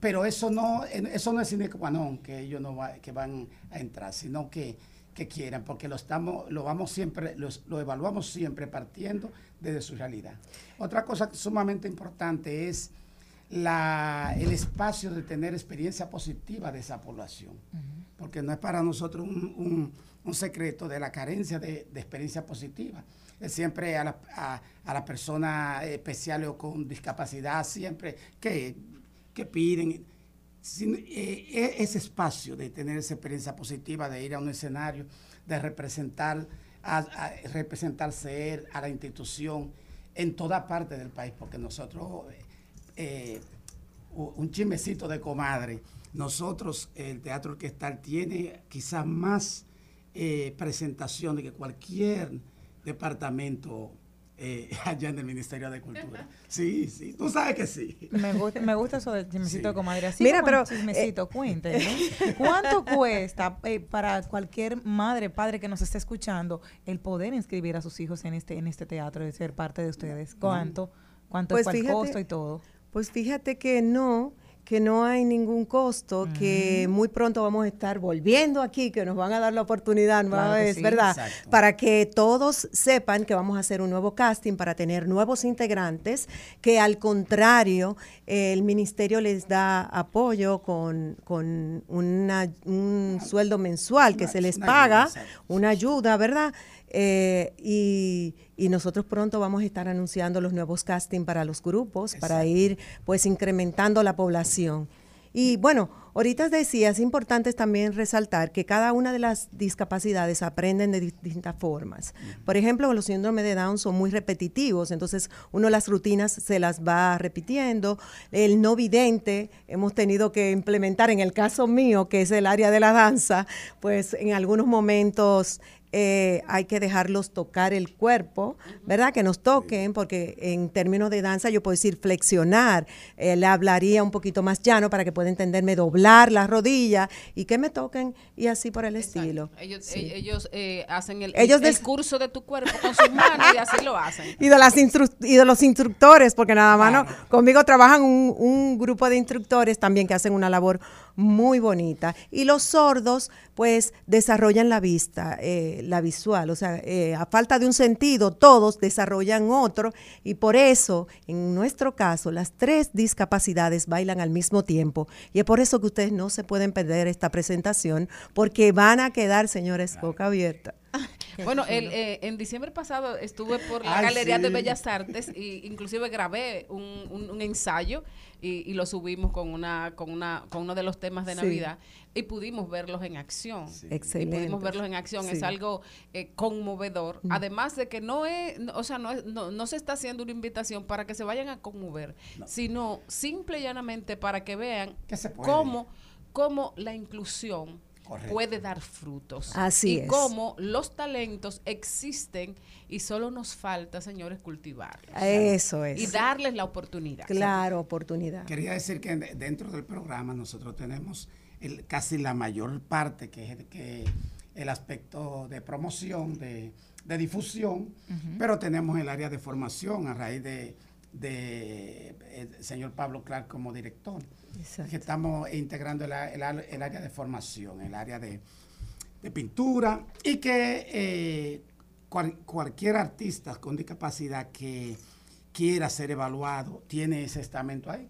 pero eso no, eso no es sine qua non, que ellos no que van a entrar, sino que, que quieran, porque lo estamos, lo vamos siempre, lo evaluamos siempre partiendo desde su realidad. Otra cosa sumamente importante es la, el espacio de tener experiencia positiva de esa población, porque no es para nosotros un, un, secreto de la carencia de, de experiencia positiva siempre a, la, a, las personas especiales o con discapacidad, siempre que, que piden eh, e, ese espacio de tener esa experiencia positiva, de ir a un escenario, de representar, a, ser a la institución en toda parte del país, porque nosotros, eh, un chismecito de comadre, nosotros, el Teatro Orquestal tiene quizás más eh, presentaciones que cualquier departamento eh, (laughs) allá en el Ministerio de Cultura. Sí, sí, tú sabes que sí. Me gusta, me gusta eso del chismecito de comadre. Así Mira, pero chismecito, eh, (laughs) ¿Cuánto cuesta eh, para cualquier madre, padre que nos esté escuchando el poder inscribir a sus hijos en este en este teatro y ser parte de ustedes? ¿Cuánto? ¿Cuánto es pues el costo y todo? Pues fíjate que no, que no hay ningún costo, que muy pronto vamos a estar volviendo aquí, que nos van a dar la oportunidad Claro sí. ¿verdad? Exacto. Para que todos sepan que vamos a hacer un nuevo casting para tener nuevos integrantes, que al contrario, el ministerio les da apoyo con, con una- un sueldo mensual que se les paga, una ayuda, ¿verdad? Eh, y, y nosotros pronto vamos a estar anunciando los nuevos casting para los grupos, para ir pues incrementando la población. Y bueno, ahorita decía, es importante también resaltar que cada una de las discapacidades aprenden de distintas formas. Por ejemplo, los síndromes de Down son muy repetitivos, entonces uno las rutinas se las va repitiendo. El no vidente hemos tenido que implementar, en el caso mío, que es el área de la danza, pues en algunos momentos eh, hay que dejarlos tocar el cuerpo, ¿verdad? Que nos toquen, porque en términos de danza yo puedo decir flexionar, eh, le hablaría un poquito más llano para que pueda entenderme, doblar la rodilla y que me toquen y así por el estilo. Ellos, Sí. eh, ellos eh, hacen el, Ellos el curso de tu cuerpo con sus manos y así lo hacen. (laughs) Y de, las y de los instructores, porque nada más no, conmigo trabajan un, un grupo de instructores también que hacen una labor muy bonita. Y los sordos, pues, desarrollan la vista, eh, la visual. O sea, eh, a falta de un sentido, todos desarrollan otro. Y por eso, en nuestro caso, las tres discapacidades bailan al mismo tiempo. Y es por eso que ustedes no se pueden perder esta presentación, porque van a quedar, señores, boca abierta. (laughs) Bueno, el, eh, en diciembre pasado estuve por la Ay, Galería de. Bellas Artes y inclusive grabé un, un- un ensayo y, y lo subimos con una con una con uno de los temas de Sí. Navidad y pudimos verlos en acción. Y Excelente. pudimos verlos en acción. Es algo eh, conmovedor. Mm. Además de que no es, no- o sea, no, es- no, no se está haciendo una invitación para que se vayan a conmover, sino simple y llanamente para que vean puede. cómo, cómo la inclusión Correcto. puede dar frutos. Así y es. cómo los talentos existen y solo nos falta, señores, cultivarlos. Eso es. Y darles la oportunidad. Claro, oportunidad. Quería decir que de- dentro del programa nosotros tenemos el- casi la mayor parte, que es el, que el aspecto de promoción, de, de difusión, pero tenemos el área de formación a raíz de, de el señor Pablo Clark como director. Que estamos integrando el, área de formación, el área de, pintura y que eh, cual- cualquier artista con discapacidad que quiera ser evaluado tiene ese estamento ahí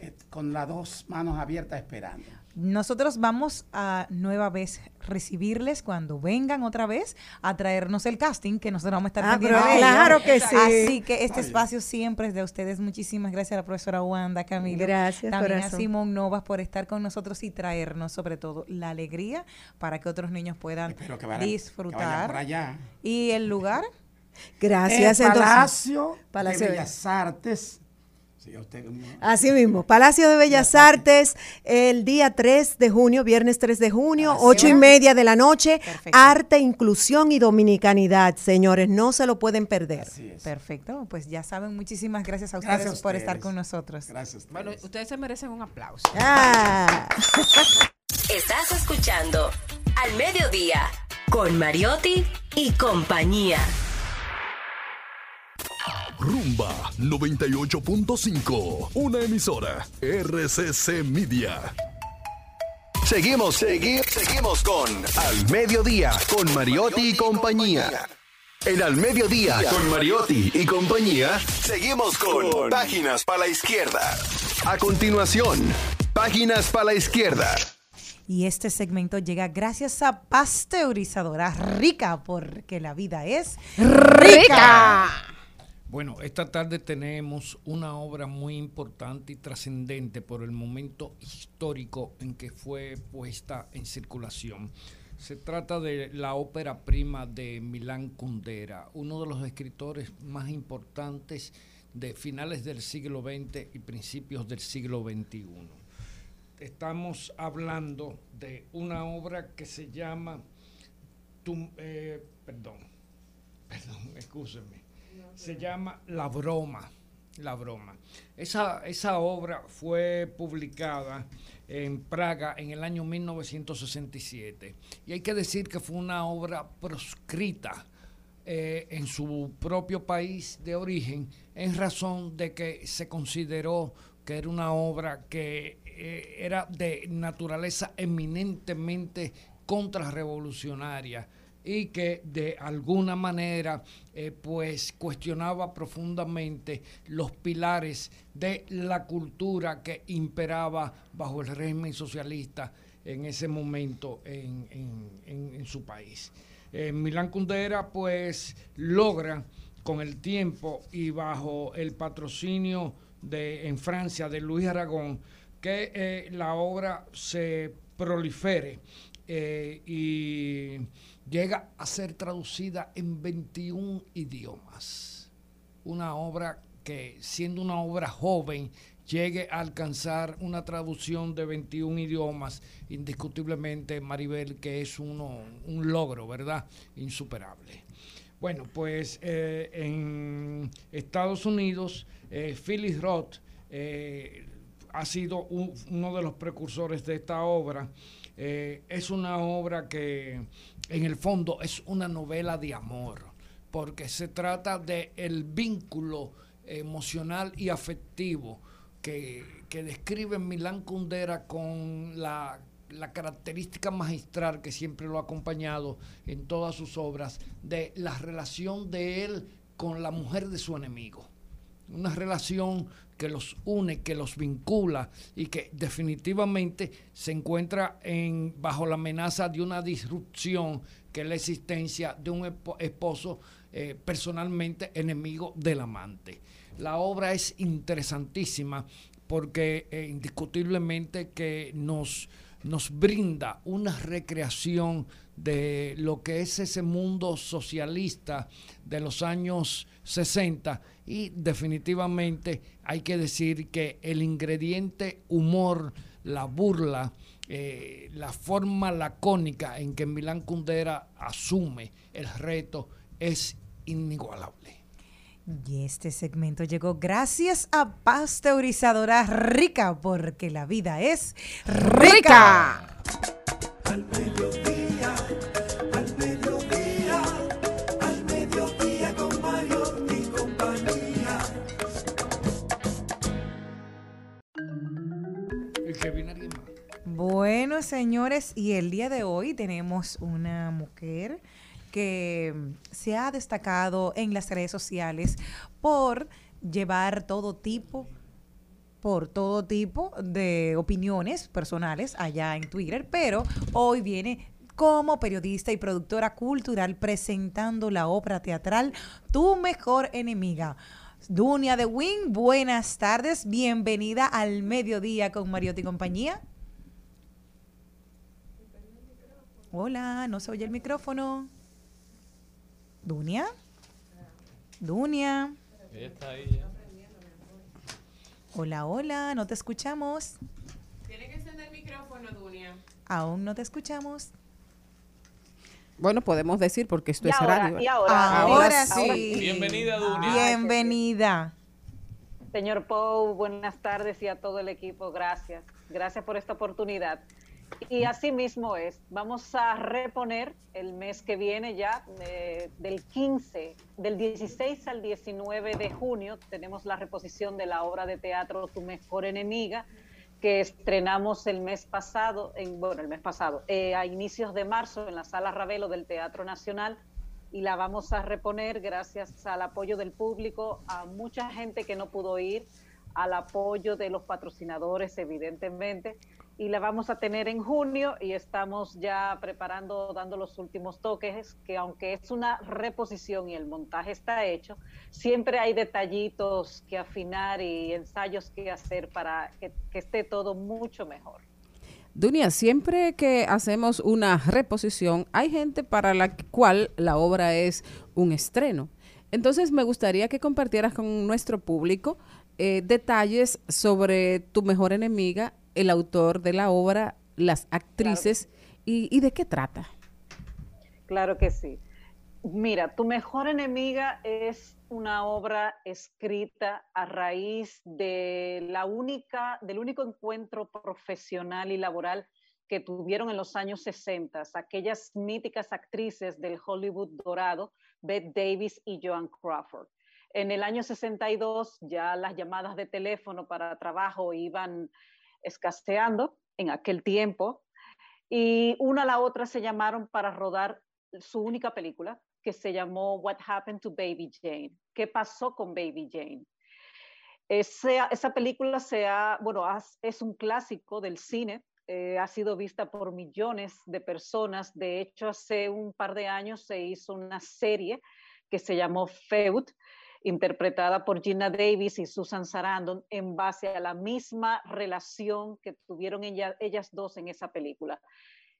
eh, con las dos manos abiertas esperando. Nosotros vamos a nueva vez recibirles cuando vengan otra vez a traernos el casting que nosotros vamos a estar Ah, pero claro que sí. Así que este Ay. espacio siempre es de ustedes. Muchísimas gracias a la profesora Wanda, Camila. Gracias, También a. Simón Novas por estar con nosotros y traernos sobre todo la alegría para que otros niños puedan que vayan- que vayan disfrutar. por allá. ¿Y el lugar? Gracias, El. Palacio, de- Bellas Artes. Así mismo, Palacio de Bellas Artes, el día 3 de junio, viernes 3 de junio, ocho y media de la noche, arte, inclusión y dominicanidad, señores, no se lo pueden perder. Perfecto, pues ya saben, muchísimas gracias a ustedes, Gracias a por estar con nosotros. Gracias. Bueno, ustedes se merecen un aplauso. Ah. (laughs) Estás escuchando Al Mediodía con Mariotti y compañía. Rumba 98.5, una emisora RCC Media. Seguimos, segui- seguimos con Al Mediodía, con Mariotti y compañía. En Al Mediodía, con Mariotti y compañía, seguimos con Páginas para la Izquierda. A continuación, Páginas para la Izquierda. Y este segmento llega gracias a Pasteurizadora Rica, porque la vida es rica. Bueno, esta tarde tenemos una obra muy importante y trascendente por el momento histórico en que fue puesta en circulación. Se trata de la ópera prima de Milán Kundera, uno de los escritores más importantes de finales del siglo XX y principios del siglo XXI. Estamos hablando de una obra que se llama, eh, perdón, (laughs) perdón, excúsenme, se llama La Broma. La Broma. Esa, esa obra fue publicada en Praga en el año 1967. Y hay que decir que fue una obra proscrita eh, en su propio país de origen en razón de que se consideró que era una obra que eh, era de naturaleza eminentemente contrarrevolucionaria y que de alguna manera eh, pues cuestionaba profundamente los pilares de la cultura que imperaba bajo el régimen socialista en ese momento en, en- su país. Eh, Milán Kundera pues logra con el tiempo y bajo el patrocinio de en Francia de Luis Aragón que eh, la obra se prolifere eh, y llega a ser traducida en 21 idiomas. Una obra que siendo una obra joven llegue a alcanzar una traducción de 21 idiomas, indiscutiblemente Maribel que es uno, un logro, ¿verdad? Insuperable. Bueno, pues eh, en Estados Unidos, eh, Phyllis Roth eh, ha sido un- uno de los precursores de esta obra. Eh, es una obra que en el fondo es una novela de amor, porque se trata de el vínculo emocional y afectivo que, describe Milán Kundera con la característica magistral que siempre lo ha acompañado en todas sus obras, de la relación de él con la mujer de su enemigo. Una relación que los une, que los vincula y que definitivamente se encuentra en, bajo la amenaza de una disrupción que es la existencia de un espo- esposo eh, personalmente enemigo del amante. La obra es interesantísima porque eh, indiscutiblemente que nos, nos brinda una recreación de lo que es ese mundo socialista de los años 60 y definitivamente hay que decir que el ingrediente humor, la burla, eh, la forma lacónica en que Milán Kundera asume el reto es inigualable. Y este segmento llegó gracias a Pasteurizadora Rica, porque la vida es rica. Al mediodía, al mediodía, al mediodía con Mario y compañía. El que viene alguien más. Bueno, señores, y el día de hoy tenemos una mujer que se ha destacado en las redes sociales por llevar todo tipo por todo tipo de opiniones personales allá en Twitter, pero hoy viene como periodista y productora cultural presentando la obra teatral Tu mejor enemiga. Dunia de Wing, buenas tardes, bienvenida al mediodía con Mariotti y compañía. Hola, no se oye el micrófono. Dunia. Dunia. Ella está ahí ya. Hola, hola, no te escuchamos. Tiene que encender el micrófono, Dunia. Aún no te escuchamos. Bueno, podemos decir porque esto Y es ahora, radio. y ahora, ahora sí. Bienvenida, Dunia. Bienvenida. Señor Pou, buenas tardes y a todo el equipo, gracias. Gracias por esta oportunidad. Y así mismo es, vamos a reponer el mes que viene ya, eh, del 15, del 16 al 19 de junio, tenemos la reposición de la obra de teatro Tu mejor enemiga, que estrenamos el mes pasado, en, bueno, el mes pasado, eh, a inicios de marzo en la Sala Ravelo del Teatro Nacional y la vamos a reponer gracias al apoyo del público, a mucha gente que no pudo ir, al apoyo de los patrocinadores, evidentemente, y la vamos a tener en junio y estamos ya preparando, dando los últimos toques, que aunque es una reposición y el montaje está hecho, siempre hay detallitos que afinar y ensayos que hacer para que, esté todo mucho mejor. Dunia, siempre que hacemos una reposición, hay gente para la cual la obra es un estreno. Entonces, me gustaría que compartieras con nuestro público eh, detalles sobre tu mejor enemiga, el autor de la obra, las actrices y, y de qué trata. Claro que sí. Mira, Tu mejor enemiga es una obra escrita a raíz de la única, del único encuentro profesional y laboral que tuvieron en los años 60, aquellas míticas actrices del Hollywood dorado, Bette Davis y Joan Crawford. En el año 62 ya las llamadas de teléfono para trabajo iban escaseando en aquel tiempo y una a la otra se llamaron para rodar su única película que se llamó What Happened to Baby Jane. ¿Qué pasó con Baby Jane? Esa, película sea, bueno, es un clásico del cine, eh, ha sido vista por millones de personas. De hecho, hace un par de años se hizo una serie que se llamó Feud, interpretada por Gina Davis y Susan Sarandon, en base a la misma relación que tuvieron ellas dos en esa película.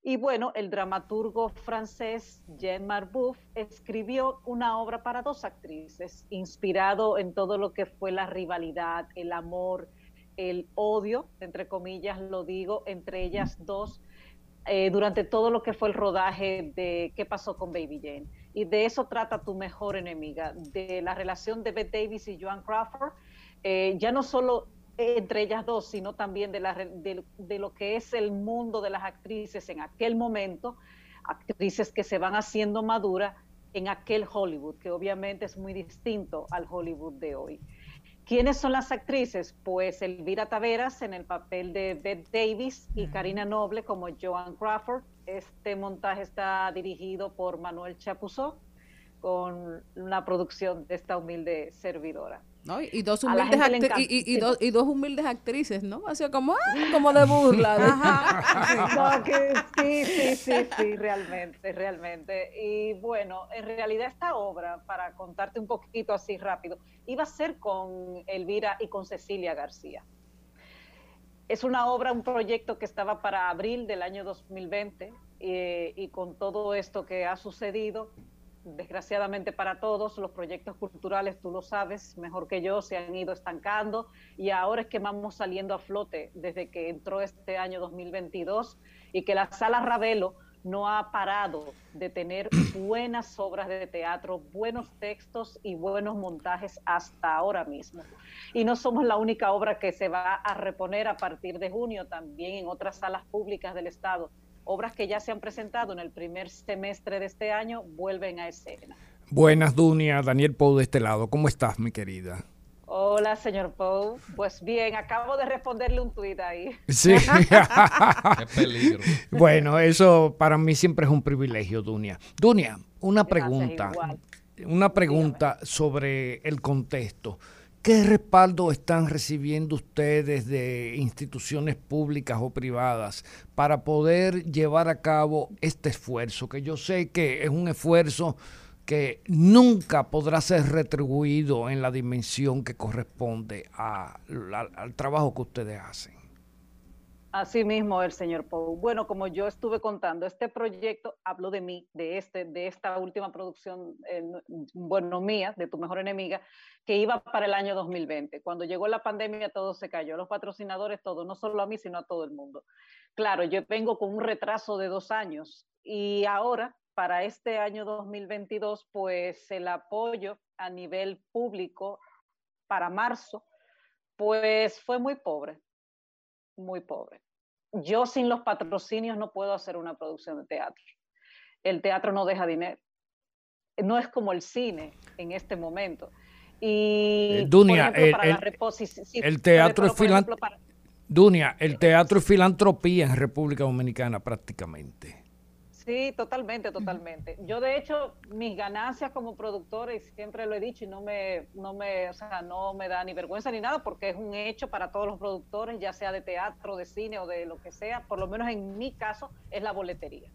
Y bueno, el dramaturgo francés Jean Marbouf escribió una obra para dos actrices, inspirado en todo lo que fue la rivalidad, el amor, el odio, entre comillas lo digo, entre ellas dos, eh, durante todo lo que fue el rodaje de qué pasó con Baby Jane. Y de eso trata tu mejor enemiga, de la relación de Bette Davis y Joan Crawford, eh, ya no solo entre ellas dos, sino también de, la, de, lo que es el mundo de las actrices en aquel momento, actrices que se van haciendo maduras en aquel Hollywood, que obviamente es muy distinto al Hollywood de hoy. ¿Quiénes son las actrices? Pues Elvira Taveras en el papel de Bette Davis y Karina Noble como Joan Crawford. Este montaje está dirigido por Manuel Chapuzó con una producción de esta humilde servidora. Y, dos humildes y, y, dos, y dos humildes actrices, ¿no? Así como, ah, como de burla. (laughs) (laughs) sí, sí, sí, sí, realmente, realmente. Y bueno, en realidad esta obra, para contarte un poquito así rápido, iba a ser con Elvira y con Cecilia García. Es una obra, un proyecto que estaba para abril del año 2020 eh, y con todo esto que ha sucedido, desgraciadamente para todos, los proyectos culturales, tú lo sabes mejor que yo, se han ido estancando y ahora es que vamos saliendo a flote desde que entró este año 2022 y que la sala Ravelo no ha parado de tener buenas obras de teatro, buenos textos y buenos montajes hasta ahora mismo. Y no somos la única obra que se va a reponer a partir de junio, también en otras salas públicas del Estado obras que ya se han presentado en el primer semestre de este año vuelven a escena. Buenas, Dunia. Daniel Pou de este lado. ¿Cómo estás, mi querida? Hola, señor Pou. Pues bien, acabo de responderle un tuit ahí. Sí. Qué peligro. Bueno, eso para mí siempre es un privilegio, Dunia. Dunia, una pregunta. Una pregunta sobre el contexto. ¿Qué respaldo están recibiendo ustedes de instituciones públicas o privadas para poder llevar a cabo este esfuerzo? Que yo sé que es un esfuerzo que nunca podrá ser retribuido en la dimensión que corresponde al trabajo que ustedes hacen. Así mismo el señor Pou. Bueno, como yo estuve contando, este proyecto hablo de mí, de este, de esta última producción, eh, bueno, mía, de Tu Mejor Enemiga, que iba para el año 2020. Cuando llegó la pandemia todo se cayó, los patrocinadores, todo, no solo a mí, sino a todo el mundo. Claro, yo vengo con un retraso de dos años y ahora, para este año 2022, pues el apoyo a nivel público para marzo, pues fue muy pobre muy pobre. Yo sin los patrocinios no puedo hacer una producción de teatro. El teatro no deja dinero. No es como el cine en este momento. Y Dunia, el, teatro es Dunia, el teatro es filantropía en República Dominicana prácticamente. Sí, totalmente, totalmente. Yo de hecho mis ganancias como productora y siempre lo he dicho y no me, no me, o sea, no me da ni vergüenza ni nada porque es un hecho para todos los productores, ya sea de teatro, de cine o de lo que sea. Por lo menos en mi caso es la boletería,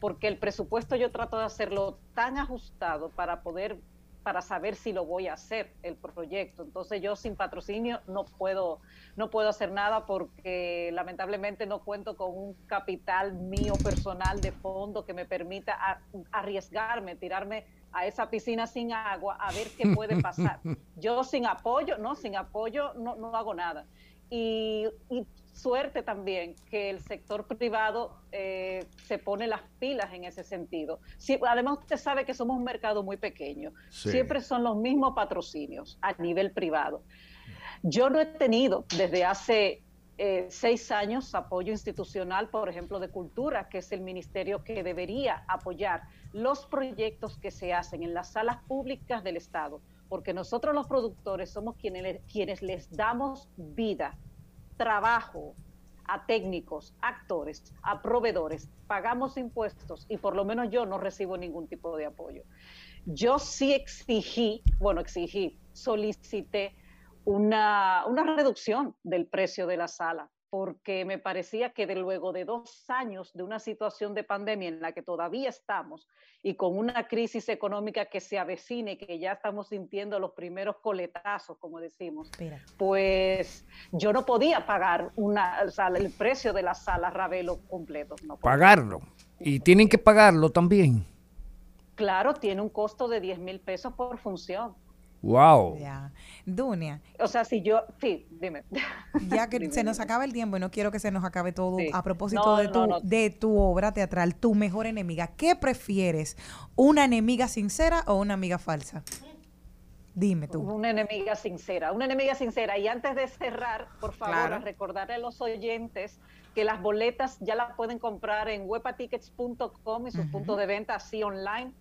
porque el presupuesto yo trato de hacerlo tan ajustado para poder para saber si lo voy a hacer el proyecto. Entonces yo sin patrocinio no puedo, no puedo hacer nada porque lamentablemente no cuento con un capital mío personal de fondo que me permita arriesgarme, tirarme a esa piscina sin agua a ver qué puede pasar. (laughs) Yo sin apoyo, no, sin apoyo no, no hago nada. Y, y, suerte también que el sector privado eh, se pone las pilas en ese sentido. además, usted sabe que somos un mercado muy pequeño. Siempre son los mismos patrocinios a nivel privado. Yo no he tenido desde hace eh, seis años apoyo institucional, por ejemplo, de cultura, que es el ministerio que debería apoyar los proyectos que se hacen en las salas públicas del Estado, porque nosotros los productores somos quienes, quienes les damos vida, trabajo a técnicos, actores, a proveedores, pagamos impuestos y por lo menos yo no recibo ningún tipo de apoyo. Yo sí exigí, bueno, exigí, solicité una, una reducción del precio de la sala, porque me parecía que de luego de dos años de una situación de pandemia en la que todavía estamos y con una crisis económica que se avecine, que ya estamos sintiendo los primeros coletazos, como decimos, pues yo no podía pagar una, o sea, el precio de la sala Ravelo completo. no. Pagarlo. Y tienen que pagarlo también. Claro, tiene un costo de 10 mil pesos por función. Wow. Ya. Dunia, O sea, si yo, sí, dime. ya que (laughs) Dime, se nos dime. acaba el tiempo y no quiero que se nos acabe todo Sí. a propósito No, de, tu, no. de tu obra teatral, tu mejor enemiga. ¿Qué prefieres? ¿Una enemiga sincera o una amiga falsa? Dime tú. Una enemiga sincera, una enemiga sincera. Y antes de cerrar, por favor, Claro. a recordarle a los oyentes que las boletas ya las pueden comprar en webatickets.com y sus Ujú. puntos de venta así online.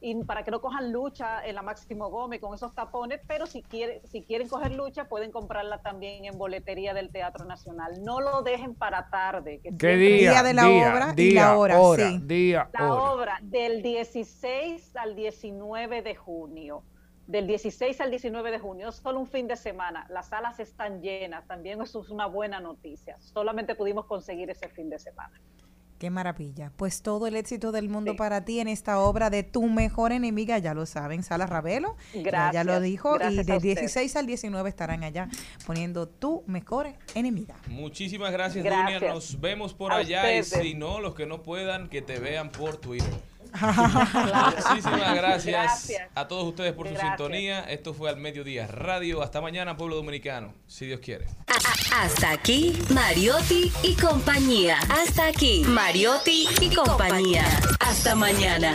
Y para que no cojan lucha en la Máximo Gómez con esos tapones, pero si, quiere, si quieren coger lucha, pueden comprarla también en boletería del Teatro Nacional. No lo dejen para tarde. que ¿Qué día? Día de la obra y día, la hora, hora, sí. Día, La hora. obra del 16 al 19 de junio. Del 16 al 19 de junio, solo un fin de semana. Las salas están llenas. También eso es una buena noticia. Solamente pudimos conseguir ese fin de semana. Qué maravilla. Pues todo el éxito del mundo para ti en esta obra de tu mejor enemiga, ya lo saben, Sala Ravelo. Ya- Ya, Gracias, lo dijo. Y gracias usted. 16 al 19 estarán allá poniendo tu mejor enemiga. Muchísimas gracias, Gracias. Dunia. Nos vemos por A allá y si no, los que no puedan, que te vean por Twitter. (laughs) Muchísimas gracias, Gracias. a todos ustedes por su sintonía. Esto fue Al Mediodía Radio. Hasta mañana, pueblo dominicano, si Dios quiere. Hasta aquí, Mariotti y compañía. Hasta aquí, Mariotti y compañía. Hasta mañana.